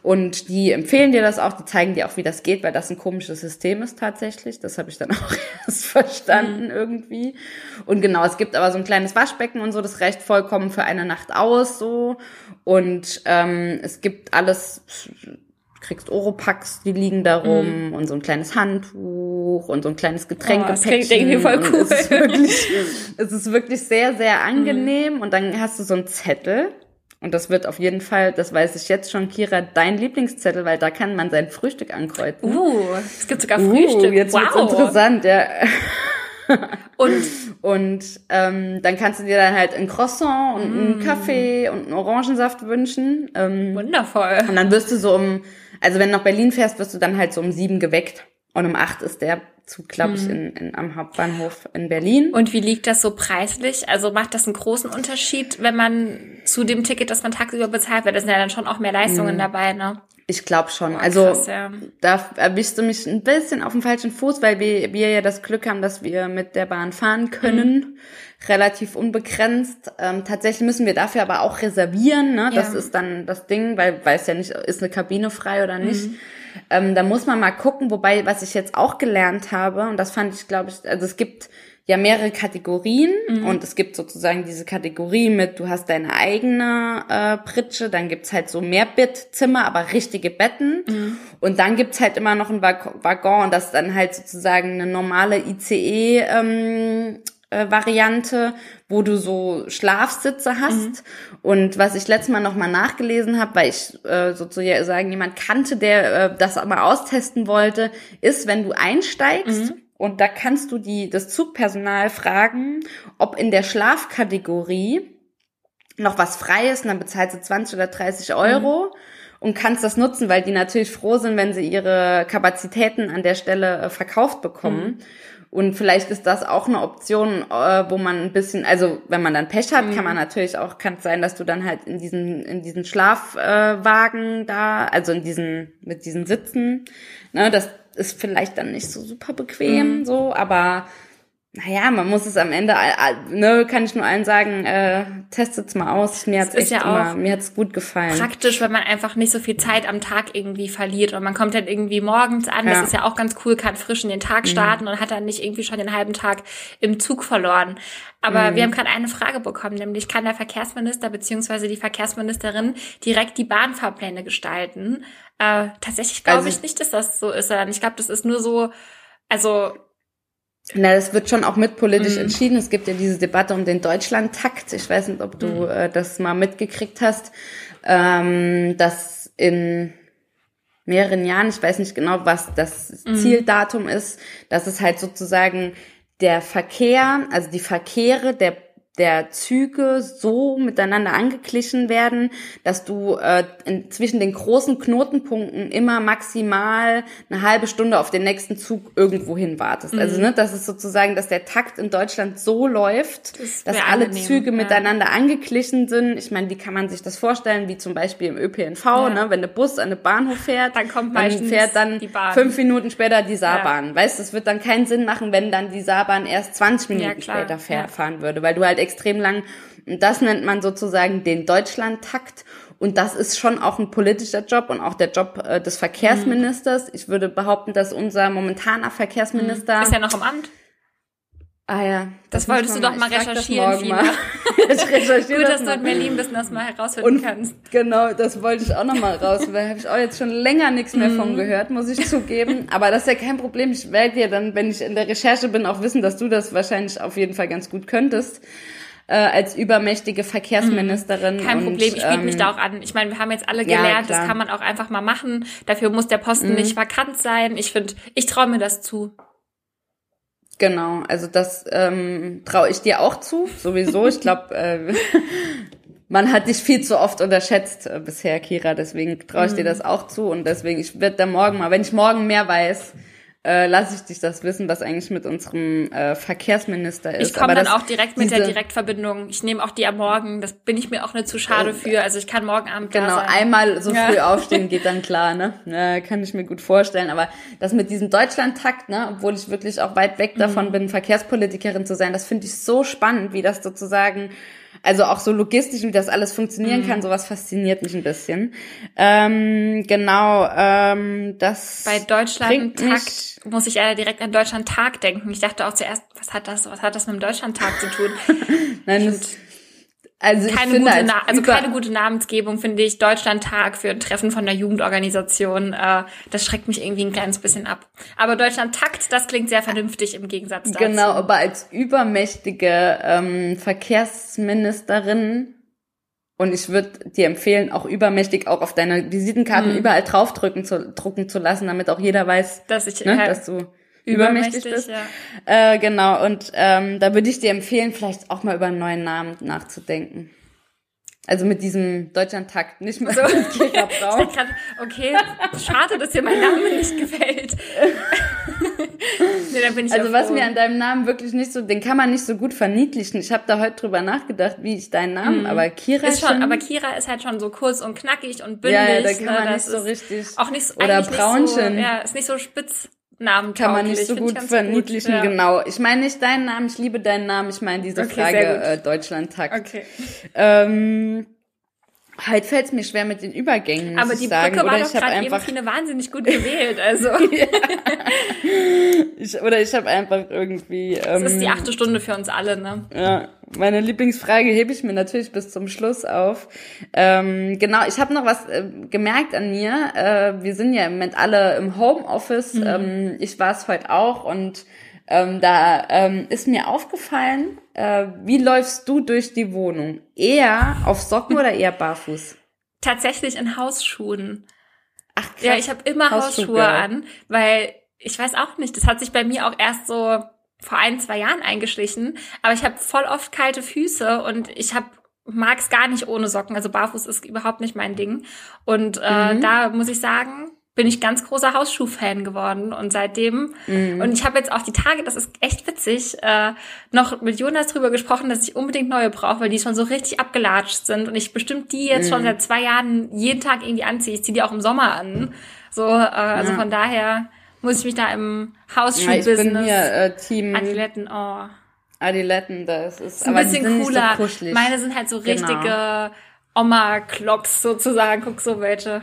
Und die empfehlen dir das auch, die zeigen dir auch, wie das geht, weil das ein komisches System ist tatsächlich. Das habe ich dann auch erst verstanden mhm. irgendwie. Und genau, es gibt aber so ein kleines Waschbecken und so, das reicht vollkommen für eine Nacht aus so. Und ähm, es gibt alles kriegst Oropax, die liegen da rum mm. und so ein kleines Handtuch und so ein kleines Getränk. Oh, das klingt irgendwie voll cool. Es ist, wirklich, es ist wirklich sehr, sehr angenehm mm. und dann hast du so einen Zettel und das wird auf jeden Fall, das weiß ich jetzt schon, Kira, dein Lieblingszettel, weil da kann man sein Frühstück ankreuzen. Uh, es gibt sogar Frühstück. Uh, jetzt wow. wird's interessant, ja. und und ähm, dann kannst du dir dann halt ein Croissant und mm. einen Kaffee und einen Orangensaft wünschen. Ähm, Wundervoll. Und dann wirst du so um, also wenn du nach Berlin fährst, wirst du dann halt so um sieben geweckt. Und um acht ist der Zug, glaube ich, mhm. in, in, am Hauptbahnhof in Berlin. Und wie liegt das so preislich? Also macht das einen großen Unterschied, wenn man zu dem Ticket, das man tagsüber bezahlt, weil das sind ja dann schon auch mehr Leistungen mhm. dabei, ne? Ich glaube schon. Oh, also krass, ja. da erwischst du mich ein bisschen auf dem falschen Fuß, weil wir, wir ja das Glück haben, dass wir mit der Bahn fahren können. Mhm. Relativ unbegrenzt. Ähm, tatsächlich müssen wir dafür aber auch reservieren. Ne? Ja. Das ist dann das Ding, weil weiß ja nicht, ist eine Kabine frei oder nicht. Mhm. Ähm, da muss man mal gucken, wobei, was ich jetzt auch gelernt habe, und das fand ich, glaube ich, also es gibt ja mehrere Kategorien mhm. und es gibt sozusagen diese Kategorie mit, du hast deine eigene äh, Pritsche, dann gibt's halt so Mehrbettzimmer, aber richtige Betten mhm. und dann gibt's halt immer noch ein Waggon und das ist dann halt sozusagen eine normale ICE ähm, äh, Variante, wo du so Schlafsitze hast. Mhm. Und was ich letztes Mal nochmal nachgelesen habe, weil ich äh, sozusagen jemand kannte, der äh, das mal austesten wollte, ist, wenn du einsteigst mhm. und da kannst du die das Zugpersonal fragen, ob in der Schlafkategorie noch was frei ist und dann bezahlst du 20 oder 30 Euro. Mhm und kannst das nutzen, weil die natürlich froh sind, wenn sie ihre Kapazitäten an der Stelle äh, verkauft bekommen. Mhm. Und vielleicht ist das auch eine Option, äh, wo man ein bisschen, also wenn man dann Pech hat, mhm. kann man natürlich auch, kann es sein, dass du dann halt in diesen, in diesen Schlafwagen äh, da, also in diesen, mit diesen Sitzen, ne, das ist vielleicht dann nicht so super bequem, mhm. so, aber naja, man muss es am Ende, ne, kann ich nur allen sagen, äh, testet's mal aus. Mir hat's echt ja immer, mir hat's gut gefallen. Praktisch, wenn man einfach nicht so viel Zeit am Tag irgendwie verliert und man kommt dann irgendwie morgens an, ja. das ist ja auch ganz cool, kann frisch in den Tag mhm. starten mhm. und hat dann nicht irgendwie schon den halben Tag im Zug verloren. Aber mhm. wir haben gerade eine Frage bekommen, nämlich kann der Verkehrsminister beziehungsweise die Verkehrsministerin direkt die Bahnfahrpläne gestalten? Äh, tatsächlich glaube also, ich nicht, dass das so ist, ich glaube, das ist nur so, also na, das wird schon auch mitpolitisch mhm. entschieden. Es gibt ja diese Debatte um den Deutschlandtakt. Ich weiß nicht, ob du mhm. äh, das mal mitgekriegt hast, ähm, dass in mehreren Jahren, ich weiß nicht genau, was das mhm. Zieldatum ist, dass es halt sozusagen der Verkehr, also die Verkehre der der Züge so miteinander angeglichen werden, dass du äh, in, zwischen den großen Knotenpunkten immer maximal eine halbe Stunde auf den nächsten Zug irgendwo hin wartest. Also, mhm. Also ne, das ist sozusagen, dass der Takt in Deutschland so läuft, das dass alle angenehm, Züge ja. miteinander angeglichen sind. Ich meine, wie kann man sich das vorstellen? Wie zum Beispiel im ÖPNV, ja. ne, wenn der Bus an den Bahnhof fährt, dann kommt dann fährt dann fünf Minuten später die Saarbahn. Ja. Weißt, es wird dann keinen Sinn machen, wenn dann die Saarbahn erst 20 Minuten später fahren würde, weil du halt extrem lang. Und das nennt man sozusagen den Deutschlandtakt. Und das ist schon auch ein politischer Job und auch der Job äh, des Verkehrsministers. Mhm. Ich würde behaupten, dass unser momentaner Verkehrsminister. Ist ja noch im Amt. Ah ja. Das, das wolltest du doch mal recherchieren, Fina. ich recherchiere Gut, das dass du in Berlin bist und das mal herausfinden und kannst. Genau, das wollte ich auch noch mal raus, weil habe ich auch jetzt schon länger nichts mehr von mhm. gehört, muss ich zugeben. Aber das ist ja kein Problem. Ich werde dir dann, wenn ich in der Recherche bin, auch wissen, dass du das wahrscheinlich auf jeden Fall ganz gut könntest äh, als übermächtige Verkehrsministerin. Kein und, Problem, ich biete mich ähm, da auch an. Ich meine, wir haben jetzt alle gelernt, ja, das kann man auch einfach mal machen. Dafür muss der Posten mhm. nicht vakant sein. Ich finde, ich traue mir das zu. Genau, also das ähm, traue ich dir auch zu, sowieso. Ich glaube, äh, man hat dich viel zu oft unterschätzt äh, bisher, Kira. Deswegen traue ich mhm. dir das auch zu und deswegen, ich werde da morgen mal, wenn ich morgen mehr weiß, äh, lasse ich dich das wissen, was eigentlich mit unserem äh, Verkehrsminister ist. Ich komme dann auch direkt mit der Direktverbindung. Ich nehme auch die am Morgen. Das bin ich mir auch nicht zu schade äh, für. Also ich kann morgen Abend Genau, sein. einmal so früh ja. aufstehen geht dann klar, ne? Ja, kann ich mir gut vorstellen. Aber das mit diesem Deutschlandtakt, ne, obwohl ich wirklich auch weit weg davon mhm. bin, Verkehrspolitikerin zu sein, das finde ich so spannend, wie das sozusagen also auch so logistisch, wie das alles funktionieren mhm. kann, sowas fasziniert mich ein bisschen. Ähm, genau, ähm, das. Bei Deutschland Tag muss ich ja direkt an Deutschland Tag denken. Ich dachte auch zuerst, was hat das, was hat das mit dem Deutschland Tag zu tun? Nein, das, Also, keine, gute, als Na also keine gute Namensgebung, finde ich. Deutschlandtag für ein Treffen von der Jugendorganisation, äh, das schreckt mich irgendwie ein kleines bisschen ab. Aber Deutschlandtakt, das klingt sehr vernünftig im Gegensatz dazu. Genau, aber als übermächtige ähm, Verkehrsministerin und ich würde dir empfehlen, auch übermächtig auch auf deine Visitenkarten Mhm. überall draufdrücken zu drucken zu lassen, damit auch jeder weiß, Dass ich ne, äh, dass du übermächtig, bist. ja. Äh, genau, und ähm, da würde ich dir empfehlen, vielleicht auch mal über einen neuen Namen nachzudenken. Also mit diesem Deutschlandtakt, nicht mehr So. Ich grad, okay, schade, dass dir mein Name nicht gefällt. nee, Also was froh. mir an deinem Namen wirklich nicht so, den kann man nicht so gut verniedlichen. Ich habe da heute drüber nachgedacht, wie ich deinen Namen, aber Kira Mhm. ist schon, aber Kira ist halt schon so kurz und knackig und bündig. ja, ja, da kann ne, man nicht das so richtig Auch nicht so, oder eigentlich nicht so, Braunchen. ja, ist nicht so Spitznamen kann man nicht so gut ganz verniedlichen, ja. genau. Ich meine nicht deinen Namen, ich liebe deinen Namen, ich meine diese Okay, Frage gut. äh, Deutschlandtakt. Okay. Ähm, heute fällt es mir schwer mit den Übergängen, Aber die sagen. Brücke war oder doch gerade eben einfach, Fine wahnsinnig gut gewählt. Also ich, oder ich habe einfach irgendwie. Ähm, das ist die achte Stunde für uns alle, ne? Ja, meine Lieblingsfrage hebe ich mir natürlich bis zum Schluss auf. Ähm, genau, ich habe noch was äh, gemerkt an mir. Äh, wir sind ja im Moment alle im Homeoffice. Mhm. Ähm, ich war es heute auch und ähm, da ähm, ist mir aufgefallen, äh, wie läufst du durch die Wohnung? Eher auf Socken oder eher barfuß? Tatsächlich in Hausschuhen. Ach krass. Ja, ich habe immer Hausschuhe. Hausschuhe an, weil ich weiß auch nicht, das hat sich bei mir auch erst so vor ein, zwei Jahren eingeschlichen, aber ich habe voll oft kalte Füße und ich habe mag es gar nicht ohne Socken, also barfuß ist überhaupt nicht mein Ding und äh, Mhm. da muss ich sagen, bin ich ganz großer Hausschuh-Fan geworden und seitdem Mhm. und ich habe jetzt auch die Tage, das ist echt witzig, äh, noch mit Jonas drüber gesprochen, dass ich unbedingt neue brauche, weil die schon so richtig abgelatscht sind und ich bestimmt die jetzt Mhm. schon seit zwei Jahren jeden Tag irgendwie anziehe. Ich ziehe die auch im Sommer an. So, äh, also Ja. von daher muss ich mich da im ja, ich bin Hausschuh-Business hier äh, Team Adiletten, oh. Adiletten. Das ist, Ist ein bisschen cooler. So kuschelig. Meine sind halt so Genau. richtige Oma-Clocks sozusagen. Guck so welche.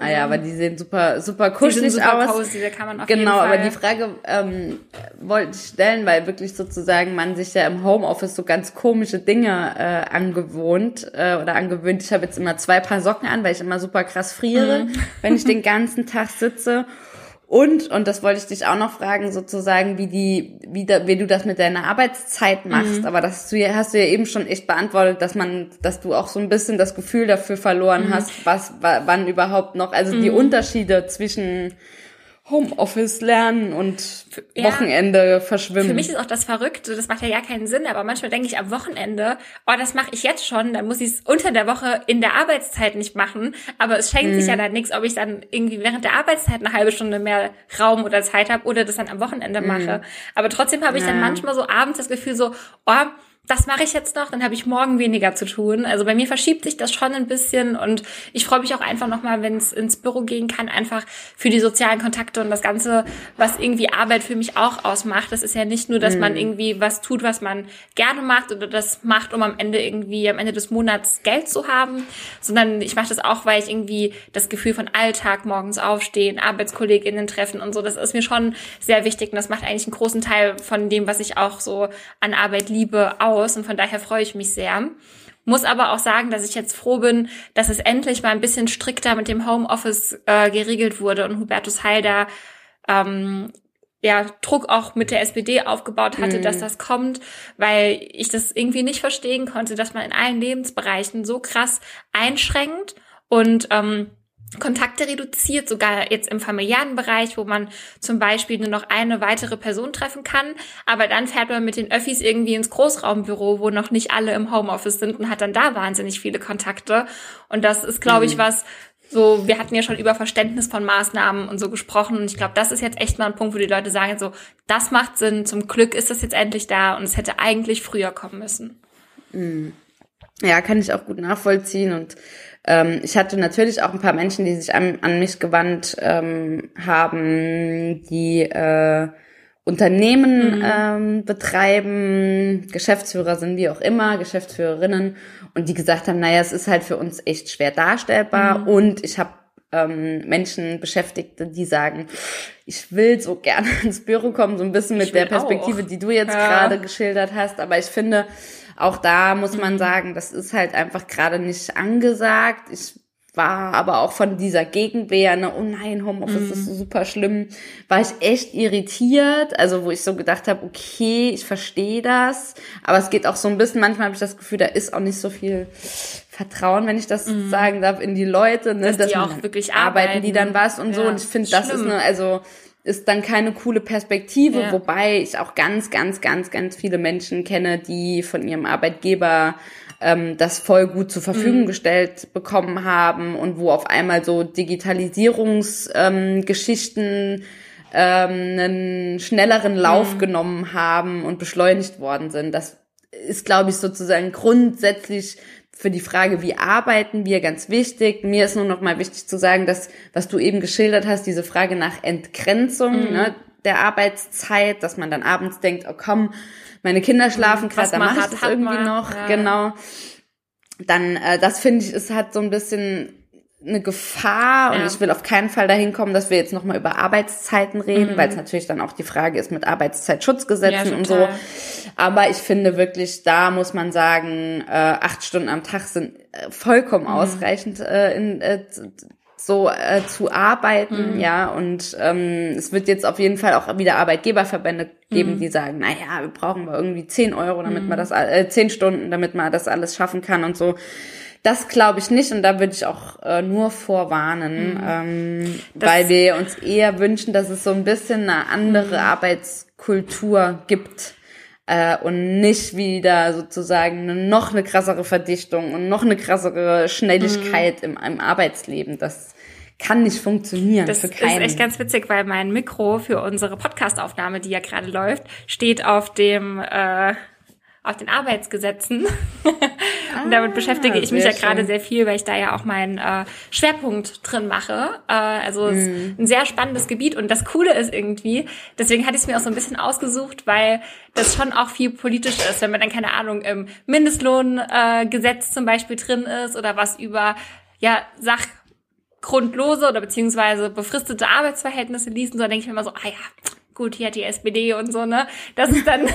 Ah ja, aber die sehen super, super Die kuschelig sind super aus. cozy, da kann man auf jeden Genau, aber die Frage ähm, wollte ich stellen, weil wirklich sozusagen man sich ja im Homeoffice so ganz komische Dinge äh, angewohnt äh, oder angewöhnt. Ich habe jetzt immer zwei Paar Socken an, weil ich immer super krass friere, Mhm. wenn ich den ganzen Tag sitze. Und, und das wollte ich dich auch noch fragen, sozusagen, wie die, wie, da, wie du das mit deiner Arbeitszeit machst. Mhm. Aber das hast du, ja, hast du ja eben schon echt beantwortet, dass man, dass du auch so ein bisschen das Gefühl dafür verloren Mhm. hast, was, wa- wann überhaupt noch, also die Unterschiede zwischen Homeoffice lernen und Ja. Wochenende verschwimmen. Für mich ist auch das Verrückte, das macht ja gar keinen Sinn, aber manchmal denke ich am Wochenende, oh, das mache ich jetzt schon, dann muss ich es unter der Woche in der Arbeitszeit nicht machen, aber es schenkt Mhm. sich ja dann nichts, ob ich dann irgendwie während der Arbeitszeit eine halbe Stunde mehr Raum oder Zeit habe oder das dann am Wochenende mache. Aber trotzdem habe ich dann Mhm. Ja. manchmal so abends das Gefühl so, oh, das mache ich jetzt noch, dann habe ich morgen weniger zu tun. Also bei mir verschiebt sich das schon ein bisschen und ich freue mich auch einfach nochmal, wenn es ins Büro gehen kann, einfach für die sozialen Kontakte und das Ganze, was irgendwie Arbeit für mich auch ausmacht. Das ist ja nicht nur, dass man irgendwie was tut, was man gerne macht oder das macht, um am Ende irgendwie am Ende des Monats Geld zu haben, sondern ich mache das auch, weil ich irgendwie das Gefühl von Alltag, morgens aufstehen, ArbeitskollegInnen treffen und so, das ist mir schon sehr wichtig und das macht eigentlich einen großen Teil von dem, was ich auch so an Arbeit liebe, aus und von daher freue ich mich sehr. Muss aber auch sagen, dass ich jetzt froh bin, dass es endlich mal ein bisschen strikter mit dem Homeoffice äh, geregelt wurde und Hubertus Heil da ähm, ja, Druck auch mit der SPD aufgebaut hatte, dass das kommt, weil ich das irgendwie nicht verstehen konnte, dass man in allen Lebensbereichen so krass einschränkt und ähm, Kontakte reduziert, sogar jetzt im familiären Bereich, wo man zum Beispiel nur noch eine weitere Person treffen kann. Aber dann fährt man mit den Öffis irgendwie ins Großraumbüro, wo noch nicht alle im Homeoffice sind und hat dann da wahnsinnig viele Kontakte. Und das ist, glaube ich, was, so, wir hatten ja schon über Verständnis von Maßnahmen und so gesprochen. Und ich glaube, das ist jetzt echt mal ein Punkt, wo die Leute sagen, so, das macht Sinn, zum Glück ist das jetzt endlich da und es hätte eigentlich früher kommen müssen. Ja, kann ich auch gut nachvollziehen. Und ähm, ich hatte natürlich auch ein paar Menschen, die sich an, an mich gewandt ähm, haben, die äh, Unternehmen ähm, betreiben, Geschäftsführer sind wie auch immer, Geschäftsführerinnen, und die gesagt haben, naja, es ist halt für uns echt schwer darstellbar. Und ich habe ähm, Menschen Beschäftigte, die sagen, ich will so gerne ins Büro kommen, so ein bisschen mit der Perspektive, auch. die du jetzt Ja. gerade geschildert hast. Aber ich finde, auch da muss man sagen, das ist halt einfach gerade nicht angesagt. Ich war aber auch von dieser Gegenwehr, ne, oh nein, Homeoffice mhm. ist so super schlimm, war ich echt irritiert, also wo ich so gedacht habe, okay, ich verstehe das, aber es geht auch so ein bisschen, manchmal habe ich das Gefühl, da ist auch nicht so viel Vertrauen, wenn ich das mhm. sagen darf, in die Leute, ne, dass, dass die auch wirklich arbeiten, arbeiten, die dann was und ja, so und ich finde, das ist ne, also ist dann keine coole Perspektive, ja. wobei ich auch ganz, ganz, ganz, ganz viele Menschen kenne, die von ihrem Arbeitgeber ähm, das voll gut zur Verfügung mhm. gestellt bekommen haben und wo auf einmal so Digitalisierungsgeschichten ähm, ähm, einen schnelleren Lauf mhm. genommen haben und beschleunigt worden sind. Das ist, glaube ich, sozusagen grundsätzlich für die Frage, wie arbeiten wir, ganz wichtig. Mir ist nur noch mal wichtig zu sagen, dass, was du eben geschildert hast, diese Frage nach Entgrenzung mhm. ne, der Arbeitszeit, dass man dann abends denkt, oh komm, meine Kinder schlafen gerade, dann mache ich das irgendwie man, noch. Ja. Genau. Dann, äh, das finde ich, es hat so ein bisschen eine Gefahr und ja. ich will auf keinen Fall dahin kommen, dass wir jetzt nochmal über Arbeitszeiten reden, mhm. weil es natürlich dann auch die Frage ist mit Arbeitszeitschutzgesetzen ja, und so. Aber ich finde wirklich, da muss man sagen, äh, acht Stunden am Tag sind äh, vollkommen mhm. ausreichend äh, in, äh, so äh, zu arbeiten, mhm. ja, und ähm, es wird jetzt auf jeden Fall auch wieder Arbeitgeberverbände geben, mhm. die sagen, na ja, wir brauchen wir irgendwie zehn Euro, damit mhm. man das, äh, zehn Stunden, damit man das alles schaffen kann und so. Das glaube ich nicht und da würde ich auch äh, nur vorwarnen, mhm. ähm, weil wir uns eher wünschen, dass es so ein bisschen eine andere mhm. Arbeitskultur gibt äh, und nicht wieder sozusagen eine, noch eine krassere Verdichtung und noch eine krassere Schnelligkeit mhm. im, im Arbeitsleben. Das kann nicht funktionieren das ist echt ganz witzig, weil mein Mikro für unsere Podcastaufnahme, die ja gerade läuft, steht auf dem äh, auf den Arbeitsgesetzen. und damit ah, beschäftige ich mich ja gerade sehr viel, weil ich da ja auch meinen äh, Schwerpunkt drin mache. Äh, also es ist mhm. ein sehr spannendes Gebiet und das Coole ist irgendwie, deswegen hatte ich es mir auch so ein bisschen ausgesucht, weil das schon auch viel politisch ist, wenn man dann keine Ahnung im Mindestlohngesetz äh, zum Beispiel drin ist oder was über ja Sach grundlose oder beziehungsweise befristete Arbeitsverhältnisse liest, so denke ich mir immer so, ah ja, gut, hier hat die SPD und so, ne? Das ist dann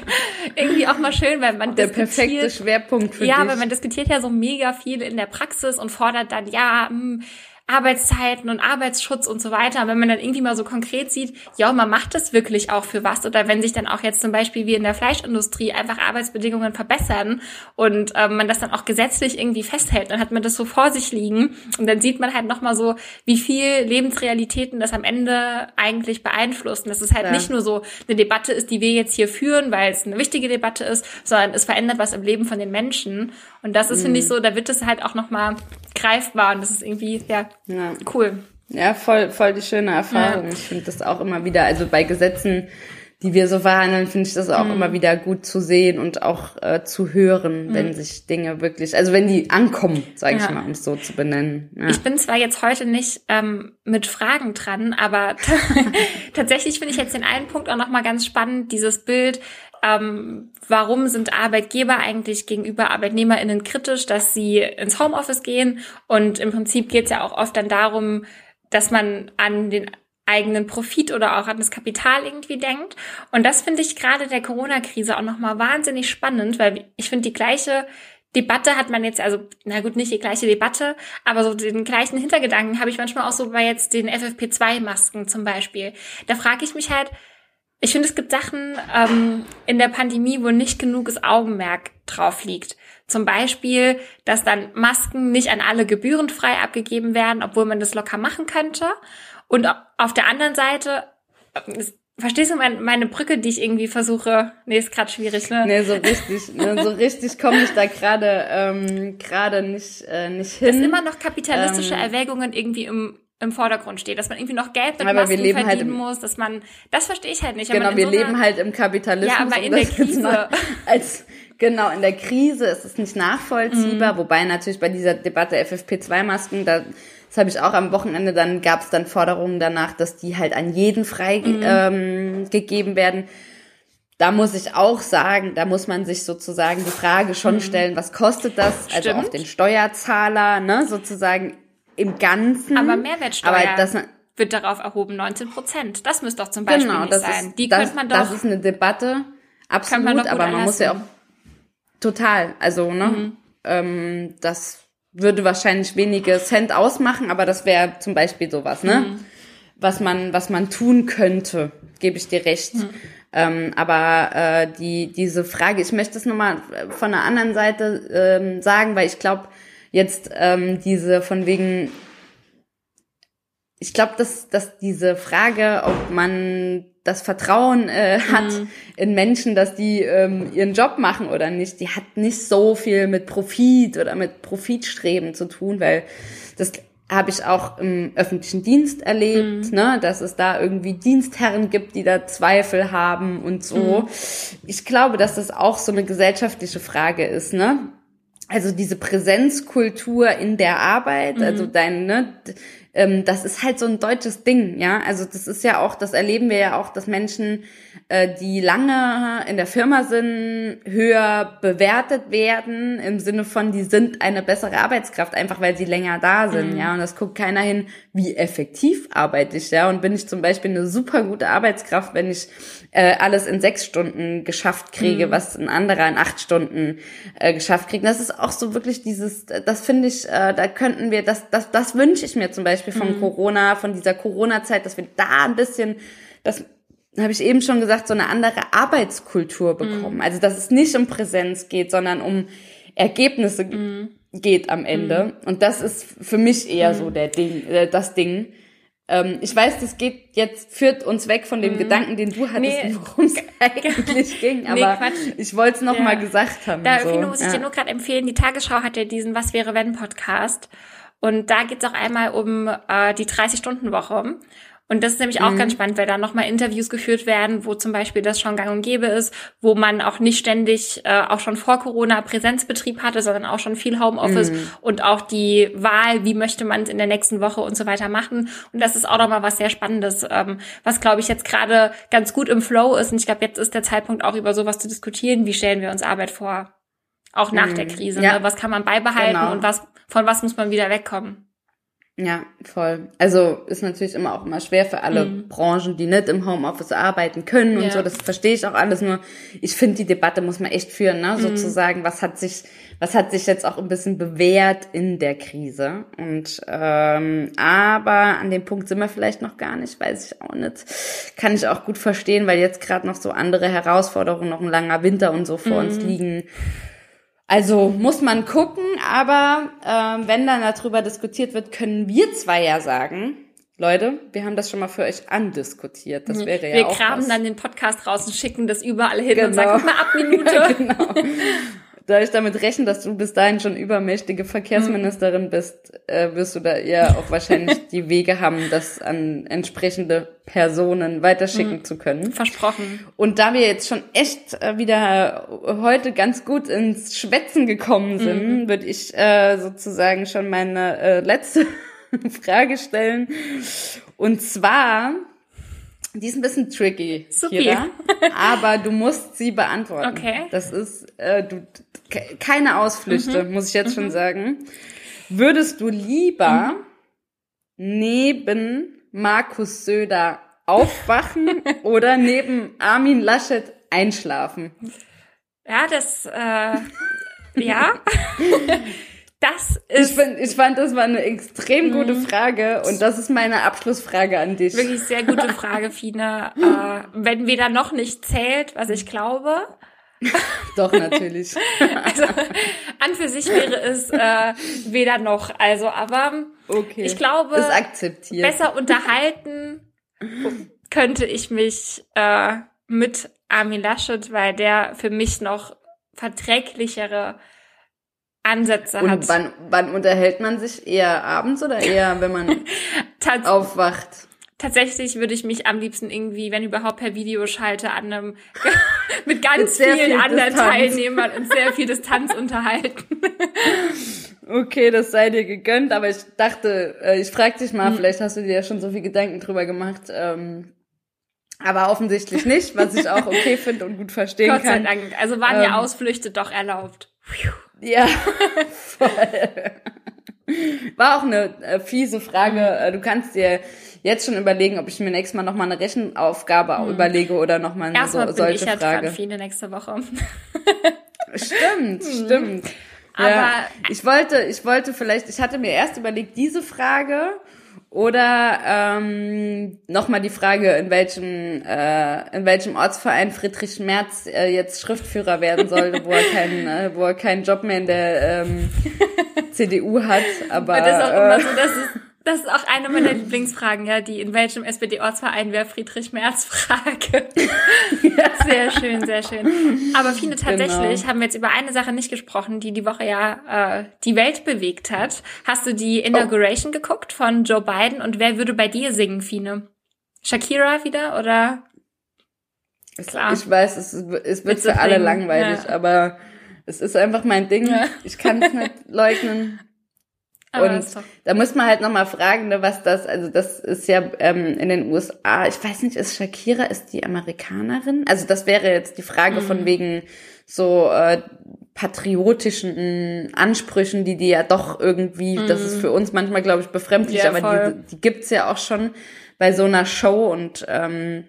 irgendwie auch mal schön, weil man Der perfekte Schwerpunkt für ja, dich. Ja, weil man diskutiert ja so mega viel in der Praxis und fordert dann, ja, mh, hm, Arbeitszeiten und Arbeitsschutz und so weiter. wenn man dann irgendwie mal so konkret sieht, ja, man macht das wirklich auch für was. Oder wenn sich dann auch jetzt zum Beispiel wie in der Fleischindustrie einfach Arbeitsbedingungen verbessern und ähm, man das dann auch gesetzlich irgendwie festhält, dann hat man das so vor sich liegen. Und dann sieht man halt nochmal so, wie viel Lebensrealitäten das am Ende eigentlich beeinflusst. Und dass es halt ja. nicht nur so eine Debatte ist, die wir jetzt hier führen, weil es eine wichtige Debatte ist, sondern es verändert was im Leben von den Menschen. Und das ist, mhm. finde ich, so, da wird es halt auch nochmal greifbar und das ist irgendwie, ja, ja. cool. Ja, voll, voll die schöne Erfahrung. Ja. Ich finde das auch immer wieder, also bei Gesetzen, die wir so verhandeln, finde ich das auch mhm. immer wieder gut zu sehen und auch äh, zu hören, mhm. wenn sich Dinge wirklich, also wenn die ankommen, sage ja. ich mal, um es so zu benennen. Ja. Ich bin zwar jetzt heute nicht ähm, mit Fragen dran, aber tatsächlich finde ich jetzt den einen Punkt auch nochmal ganz spannend, dieses Bild, ähm, warum sind Arbeitgeber eigentlich gegenüber ArbeitnehmerInnen kritisch, dass sie ins Homeoffice gehen? Und im Prinzip geht es ja auch oft dann darum, dass man an den eigenen Profit oder auch an das Kapital irgendwie denkt. Und das finde ich gerade der Corona-Krise auch nochmal wahnsinnig spannend, weil ich finde, die gleiche Debatte hat man jetzt, also, na gut, nicht die gleiche Debatte, aber so den gleichen Hintergedanken habe ich manchmal auch so bei jetzt den FFP2-Masken zum Beispiel. Da frage ich mich halt, ich finde, es gibt Sachen ähm, in der Pandemie, wo nicht genuges Augenmerk drauf liegt. Zum Beispiel, dass dann Masken nicht an alle gebührenfrei abgegeben werden, obwohl man das locker machen könnte. Und auf der anderen Seite, verstehst du meine, meine Brücke, die ich irgendwie versuche? Nee, ist gerade schwierig, ne? Nee, so richtig, ne, so richtig komme ich da gerade ähm, gerade nicht äh, nicht hin. Dass immer noch kapitalistische ähm, Erwägungen irgendwie im im Vordergrund steht, dass man irgendwie noch Geld mit aber Masken halt verdienen halt muss, dass man, das verstehe ich halt nicht. Genau, wir so leben halt im Kapitalismus. Ja, aber in der Krise. Als, genau, in der Krise ist es nicht nachvollziehbar, mhm. wobei natürlich bei dieser Debatte FFP2-Masken, da, das habe ich auch am Wochenende, dann gab es dann Forderungen danach, dass die halt an jeden frei mhm. ähm, gegeben werden. Da muss ich auch sagen, da muss man sich sozusagen die Frage schon mhm. stellen, was kostet das? Stimmt. Also auf den Steuerzahler, ne, sozusagen im Ganzen. Aber Mehrwertsteuer aber das, wird darauf erhoben, 19 Prozent. Das müsste doch zum Beispiel genau, nicht sein. Ist, Die das, könnte man doch. Das ist eine Debatte, absolut, aber man muss ja auch total. Also, ne? Mhm. Ähm, das würde wahrscheinlich wenige Cent ausmachen, aber das wäre zum Beispiel sowas, ne? Mhm. Was man, was man tun könnte, gebe ich dir recht. Mhm. Ähm, aber äh, die, diese Frage, ich möchte es nochmal von der anderen Seite ähm, sagen, weil ich glaube, jetzt ähm, diese von wegen, ich glaube, dass, dass diese Frage, ob man das Vertrauen äh, hat mhm. in Menschen, dass die ähm, ihren Job machen oder nicht, die hat nicht so viel mit Profit oder mit Profitstreben zu tun, weil das habe ich auch im öffentlichen Dienst erlebt, mhm. ne, dass es da irgendwie Dienstherren gibt, die da Zweifel haben und so. Mhm. Ich glaube, dass das auch so eine gesellschaftliche Frage ist, ne? Also diese Präsenzkultur in der Arbeit, also mhm. dein, ne, ähm, das ist halt so ein deutsches Ding, ja. Also das ist ja auch, das erleben wir ja auch, dass Menschen, äh, die lange in der Firma sind, höher bewertet werden im Sinne von, die sind eine bessere Arbeitskraft, einfach weil sie länger da sind, mhm. ja. Und das guckt keiner hin, wie effektiv arbeite ich, ja. Und bin ich zum Beispiel eine super gute Arbeitskraft, wenn ich äh, alles in sechs Stunden geschafft kriege, mhm. was ein anderer in acht Stunden äh, geschafft kriegt. Das ist auch so wirklich dieses, das finde ich, äh, da könnten wir, das, das, das wünsche ich mir zum Beispiel von mhm. Corona, von dieser Corona-Zeit, dass wir da ein bisschen, das habe ich eben schon gesagt, so eine andere Arbeitskultur bekommen. Mhm. Also dass es nicht um Präsenz geht, sondern um Ergebnisse mhm. Geht am Ende. Mhm. Und das ist für mich eher so der Ding, äh, das Ding. Ähm, ich weiß, das geht jetzt, führt uns weg von dem mhm. Gedanken, den du hattest, nee, worum es eigentlich ging, aber nee, ich wollte es noch ja. gesagt haben. Da so. muss ich ja. dir nur gerade empfehlen, die Tagesschau hat ja diesen Was wäre wenn Podcast. Und da geht es auch einmal um äh, die 30-Stunden-Woche. Und das ist nämlich auch mhm. ganz spannend, weil da nochmal Interviews geführt werden, wo zum Beispiel das schon gang und gäbe ist, wo man auch nicht ständig, äh, auch schon vor Corona Präsenzbetrieb hatte, sondern auch schon viel Homeoffice mhm. und auch die Wahl, wie möchte man es in der nächsten Woche und so weiter machen. Und das ist auch nochmal was sehr Spannendes, ähm, was glaube ich jetzt gerade ganz gut im Flow ist. Und ich glaube, jetzt ist der Zeitpunkt auch über sowas zu diskutieren. Wie stellen wir uns Arbeit vor? Auch nach mhm. der Krise. Ja. Ne? Was kann man beibehalten genau. und was, von was muss man wieder wegkommen? Ja, voll. Also ist natürlich immer auch immer schwer für alle mhm. Branchen, die nicht im Homeoffice arbeiten können und ja. so. Das verstehe ich auch alles. Nur ich finde, die Debatte muss man echt führen, ne? Mhm. sozusagen. Was hat sich, was hat sich jetzt auch ein bisschen bewährt in der Krise? Und ähm, aber an dem Punkt sind wir vielleicht noch gar nicht, weiß ich auch nicht. Kann ich auch gut verstehen, weil jetzt gerade noch so andere Herausforderungen, noch ein langer Winter und so vor mhm. uns liegen also muss man gucken, aber äh, wenn dann darüber diskutiert wird, können wir zwei ja sagen, Leute, wir haben das schon mal für euch andiskutiert. Das wäre ja wir auch Wir graben was. dann den Podcast raus und schicken das überall hin genau. und sagen, mal ab Minute. genau da ich damit rechne, dass du bis dahin schon übermächtige Verkehrsministerin bist, äh, wirst du da eher auch wahrscheinlich die Wege haben, das an entsprechende Personen weiterschicken mhm. zu können. Versprochen. Und da wir jetzt schon echt äh, wieder heute ganz gut ins Schwätzen gekommen sind, mhm. würde ich äh, sozusagen schon meine äh, letzte Frage stellen. Und zwar die ist ein bisschen tricky, Kira, aber du musst sie beantworten. Okay. Das ist äh, du keine Ausflüchte, mhm. muss ich jetzt mhm. schon sagen. Würdest du lieber mhm. neben Markus Söder aufwachen oder neben Armin Laschet einschlafen? Ja, das äh, ja. Das ist. Ich, find, ich fand, das war eine extrem gute mhm. Frage und das ist meine Abschlussfrage an dich. Wirklich sehr gute Frage, Fina. äh, wenn weder noch nicht zählt, was ich glaube. Doch, natürlich. also an für sich wäre es äh, weder noch. Also, aber okay. ich glaube, besser unterhalten könnte ich mich äh, mit Armin Laschet, weil der für mich noch verträglichere Ansätze Und hat. Wann, wann unterhält man sich? Eher abends oder eher, wenn man aufwacht? Tatsächlich würde ich mich am liebsten irgendwie, wenn überhaupt, per Video schalte, an einem mit ganz vielen viel anderen Distanz. Teilnehmern und sehr viel Distanz unterhalten. Okay, das sei dir gegönnt, aber ich dachte, äh, ich frag dich mal, hm. vielleicht hast du dir ja schon so viel Gedanken drüber gemacht. Ähm, aber offensichtlich nicht, was ich auch okay finde und gut verstehen Gott kann. Gott sei Dank. Also waren ähm, ja Ausflüchte doch erlaubt. Ja, voll. War auch eine äh, fiese Frage. Äh, du kannst dir jetzt schon überlegen, ob ich mir nächstes Mal nochmal eine Rechenaufgabe hm. überlege oder nochmal eine Erstmal so, solche bin ich ja Frage. Viele nächste Woche. Stimmt, stimmt. Aber ja, ich wollte, ich wollte vielleicht, ich hatte mir erst überlegt, diese Frage oder ähm, nochmal die Frage, in welchem, äh, in welchem Ortsverein Friedrich Merz äh, jetzt Schriftführer werden soll, wo er keinen, äh, wo er keinen Job mehr in der ähm, CDU hat. Aber das ist auch immer so, dass es das ist auch eine meiner Lieblingsfragen, ja, die in welchem SPD-Ortsverein wäre Friedrich Merz Frage. Sehr schön, sehr schön. Aber Fine, tatsächlich genau. haben wir jetzt über eine Sache nicht gesprochen, die die Woche ja äh, die Welt bewegt hat. Hast du die Inauguration oh. geguckt von Joe Biden und wer würde bei dir singen, Fine? Shakira wieder oder? Klar. Ich weiß, es, es wird für alle langweilig, ja. aber es ist einfach mein Ding. Ja. Ich kann es nicht leugnen. Und da muss man halt nochmal fragen, ne, was das, also das ist ja ähm, in den USA, ich weiß nicht, ist Shakira, ist die Amerikanerin? Also das wäre jetzt die Frage mhm. von wegen so äh, patriotischen Ansprüchen, die die ja doch irgendwie, mhm. das ist mhm. für uns manchmal, glaube ich, befremdlich, ja, aber die, die gibt's ja auch schon bei so einer Show und ähm,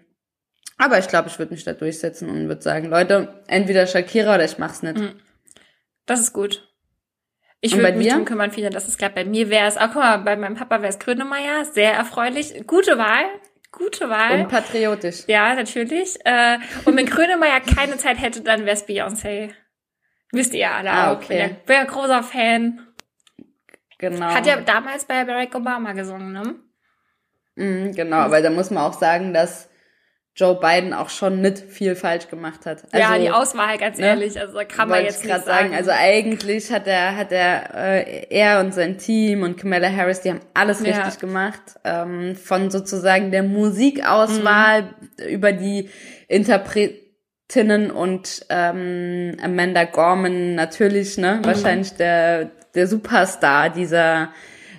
aber ich glaube, ich würde mich da durchsetzen und würde sagen, Leute, entweder Shakira oder ich mach's nicht. Mhm. Das ist gut. Ich würde mich drum kümmern, viele, dass es klappt. Bei mir wäre es, auch guck mal, bei meinem Papa wäre es Grönemeyer, sehr erfreulich. Gute Wahl, gute Wahl. Und patriotisch. Ja, natürlich. Äh, und wenn Grönemeyer keine Zeit hätte, dann wäre es Beyoncé. Wisst ihr alle ah. Okay. Wäre ein großer Fan. Genau. Hat ja damals bei Barack Obama gesungen, ne? Mhm, genau, weil da muss man auch sagen, dass Joe Biden auch schon nicht viel falsch gemacht hat. Also, ja, die Auswahl, ganz ne, ehrlich, also kann man jetzt nicht sagen. sagen. Also eigentlich hat er, hat er, äh, er und sein Team und Kamala Harris, die haben alles ja. richtig gemacht. Ähm, von sozusagen der Musikauswahl mhm. über die Interpretinnen und ähm, Amanda Gorman natürlich, ne, mhm. wahrscheinlich der der Superstar dieser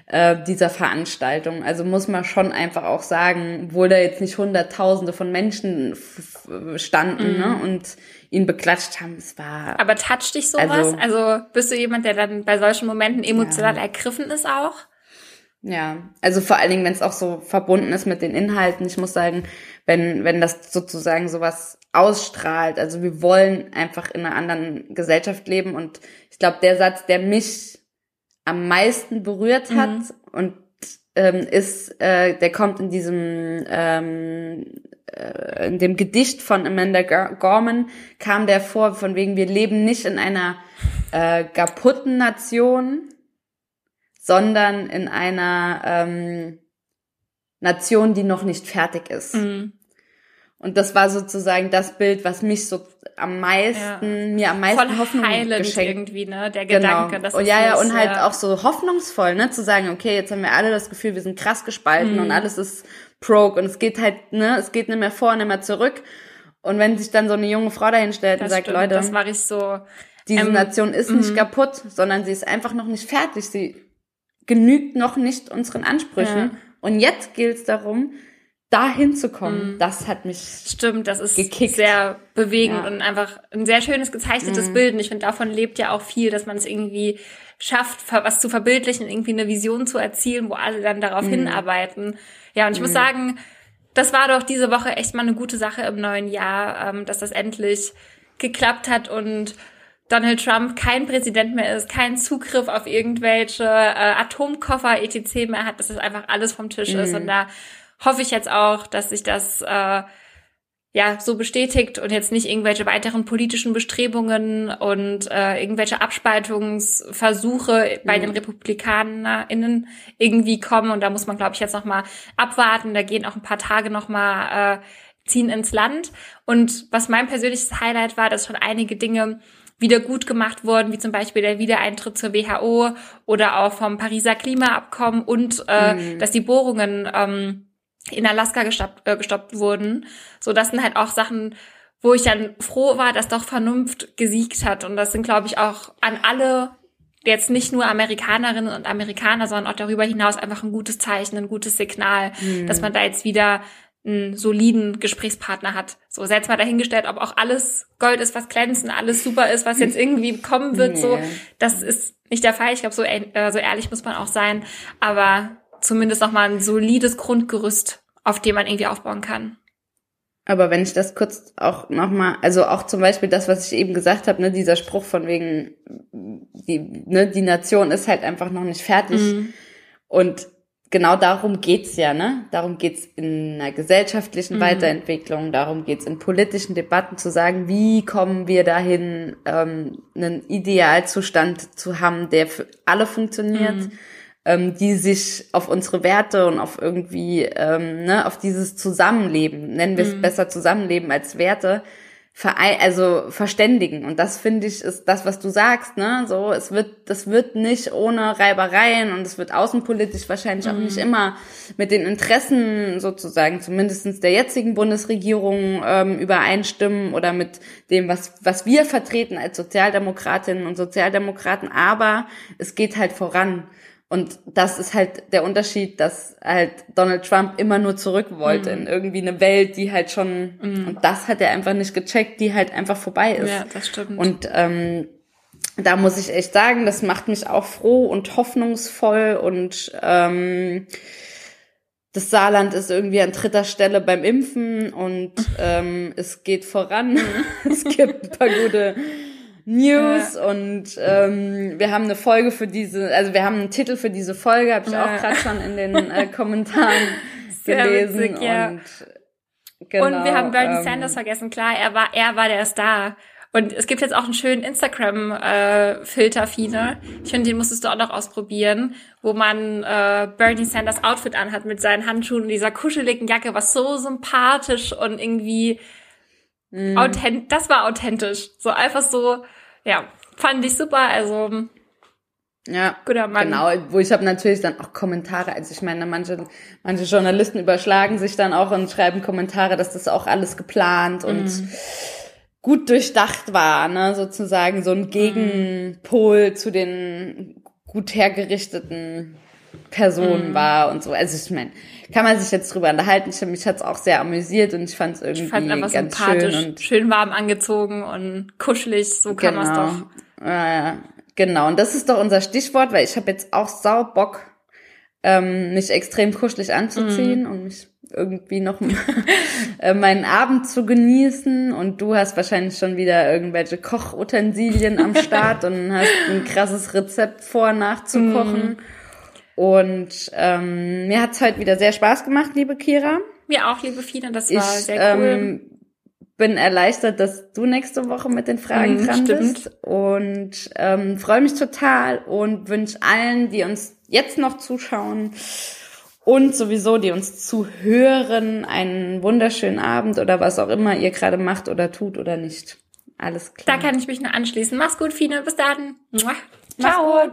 äh, dieser Veranstaltung. Also muss man schon einfach auch sagen, obwohl da jetzt nicht Hunderttausende von Menschen standen mhm. ne, und ihn beklatscht haben, es war. Aber toucht dich sowas? Also, also bist du jemand, der dann bei solchen Momenten emotional ja. ergriffen ist auch? Ja, also vor allen Dingen, wenn es auch so verbunden ist mit den Inhalten. Ich muss sagen, wenn, wenn das sozusagen sowas ausstrahlt, also wir wollen einfach in einer anderen Gesellschaft leben und ich glaube, der Satz, der mich am meisten berührt hat mhm. und ähm, ist, äh, der kommt in diesem ähm, äh, in dem Gedicht von Amanda Gorman kam der vor, von wegen wir leben nicht in einer äh, kaputten Nation, sondern in einer ähm, Nation, die noch nicht fertig ist. Mhm. Und das war sozusagen das Bild, was mich so am meisten, ja. mir am meisten Voll Hoffnung heilend geschenkt. irgendwie, ne? Der Gedanke, genau. und ja, ja, und halt ja. auch so hoffnungsvoll, ne? Zu sagen, okay, jetzt haben wir alle das Gefühl, wir sind krass gespalten mhm. und alles ist broke und es geht halt, ne? Es geht nicht mehr vor, nicht mehr zurück. Und wenn sich dann so eine junge Frau dahin stellt das und sagt, stimmt, Leute, das mache ich so. Diese ähm, Nation ist nicht mhm. kaputt, sondern sie ist einfach noch nicht fertig. Sie genügt noch nicht unseren Ansprüchen. Ja. Und jetzt gilt es darum, da hinzukommen, mm. das hat mich Stimmt, das ist gekickt. sehr bewegend ja. und einfach ein sehr schönes gezeichnetes mm. Bild. Und ich finde, davon lebt ja auch viel, dass man es irgendwie schafft, was zu verbildlichen, irgendwie eine Vision zu erzielen, wo alle dann darauf mm. hinarbeiten. Ja, und ich muss mm. sagen, das war doch diese Woche echt mal eine gute Sache im neuen Jahr, ähm, dass das endlich geklappt hat und Donald Trump kein Präsident mehr ist, keinen Zugriff auf irgendwelche äh, Atomkoffer etc. mehr hat, dass das einfach alles vom Tisch ist und da hoffe ich jetzt auch, dass sich das äh, ja so bestätigt und jetzt nicht irgendwelche weiteren politischen Bestrebungen und äh, irgendwelche Abspaltungsversuche bei mhm. den RepublikanerInnen irgendwie kommen. Und da muss man, glaube ich, jetzt noch mal abwarten. Da gehen auch ein paar Tage noch mal äh, ziehen ins Land. Und was mein persönliches Highlight war, dass schon einige Dinge wieder gut gemacht wurden, wie zum Beispiel der Wiedereintritt zur WHO oder auch vom Pariser Klimaabkommen und äh, mhm. dass die Bohrungen ähm, in Alaska gestoppt, äh, gestoppt wurden. So, das sind halt auch Sachen, wo ich dann froh war, dass doch Vernunft gesiegt hat. Und das sind, glaube ich, auch an alle, jetzt nicht nur Amerikanerinnen und Amerikaner, sondern auch darüber hinaus einfach ein gutes Zeichen, ein gutes Signal, mhm. dass man da jetzt wieder einen soliden Gesprächspartner hat. So, setzt mal dahingestellt, ob auch alles Gold ist, was glänzt alles super ist, was jetzt irgendwie kommen wird, nee. so. Das ist nicht der Fall. Ich glaube, so, äh, so ehrlich muss man auch sein. Aber zumindest noch mal ein solides Grundgerüst, auf dem man irgendwie aufbauen kann. Aber wenn ich das kurz auch nochmal, also auch zum Beispiel das, was ich eben gesagt habe, ne, dieser Spruch von wegen, die, ne, die Nation ist halt einfach noch nicht fertig. Mhm. Und genau darum geht's ja, ne? Darum geht's in einer gesellschaftlichen mhm. Weiterentwicklung, darum geht's in politischen Debatten zu sagen, wie kommen wir dahin, ähm, einen Idealzustand zu haben, der für alle funktioniert. Mhm ähm, die sich auf unsere Werte und auf irgendwie, ähm, ne, auf dieses Zusammenleben, nennen wir es mhm. besser Zusammenleben als Werte, verein also verständigen. Und das finde ich ist das, was du sagst, ne? So, es wird, das wird nicht ohne Reibereien und es wird außenpolitisch wahrscheinlich mhm. auch nicht immer mit den Interessen sozusagen, zumindestens der jetzigen Bundesregierung ähm, übereinstimmen oder mit dem, was, was wir vertreten als Sozialdemokratinnen und Sozialdemokraten. Aber es geht halt voran. Und das ist halt der Unterschied, dass halt Donald Trump immer nur zurück wollte mhm. in irgendwie eine Welt, die halt schon, mhm. und das hat er einfach nicht gecheckt, die halt einfach vorbei ist. Ja, das stimmt. Und ähm, da muss ich echt sagen, das macht mich auch froh und hoffnungsvoll und ähm, das Saarland ist irgendwie an dritter Stelle beim Impfen und ähm, es geht voran. es gibt ein paar gute News ja. und ähm, wir haben eine Folge für diese, also wir haben einen Titel für diese Folge, habe ich ja. auch gerade schon in den äh, Kommentaren gelesen. Witzig, ja. und, genau, und wir haben Bernie ähm, Sanders vergessen, klar, er war, er war der Star. Und es gibt jetzt auch einen schönen Instagram-Filter, äh, Fine. Ich finde, den musstest du auch noch ausprobieren, wo man äh, Bernie Sanders Outfit anhat mit seinen Handschuhen und dieser kuscheligen Jacke, was so sympathisch und irgendwie mm. authent das war authentisch. So einfach so, ja, fand ich super. Also ja, guter Mann. Genau, wo ich habe natürlich dann auch Kommentare. Also ich meine, manche, manche Journalisten überschlagen sich dann auch und schreiben Kommentare, dass das auch alles geplant und mm. gut durchdacht war, ne? Sozusagen so ein mhm. Gegenpol mm. zu den gut hergerichteten Personen mm. war und so. Also ich meine, kann man sich jetzt drüber unterhalten. Ich, mich hat's auch sehr amüsiert und ich fand es irgendwie ich fand einfach ganz schön und schön warm angezogen und kuschelig. So kann genau. man es doch. Äh, genau. Und das ist doch unser Stichwort, weil ich habe jetzt auch sau Bock, ähm, mich extrem kuschelig anzuziehen mm. und mich irgendwie noch äh, meinen Abend zu genießen und du hast wahrscheinlich schon wieder irgendwelche Kochutensilien am Start und hast ein krasses Rezept vor nachzukochen. Mm. Und ähm, mir hat's heute wieder sehr Spaß gemacht, liebe Kira. Mir auch, liebe Fina, das war ich, sehr cool. Ähm, bin erleichtert, dass du nächste Woche mit den Fragen mhm, dran stimmt. bist und ähm, freue mich total und wünsche allen, die uns jetzt noch zuschauen und sowieso, die uns zuhören, einen wunderschönen Abend oder was auch immer ihr gerade macht oder tut oder nicht. Alles klar. Da kann ich mich nur anschließen. Mach's gut, Fine. Bis dann. Ciao.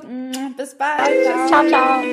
Bis bald. Ciao, ciao. ciao.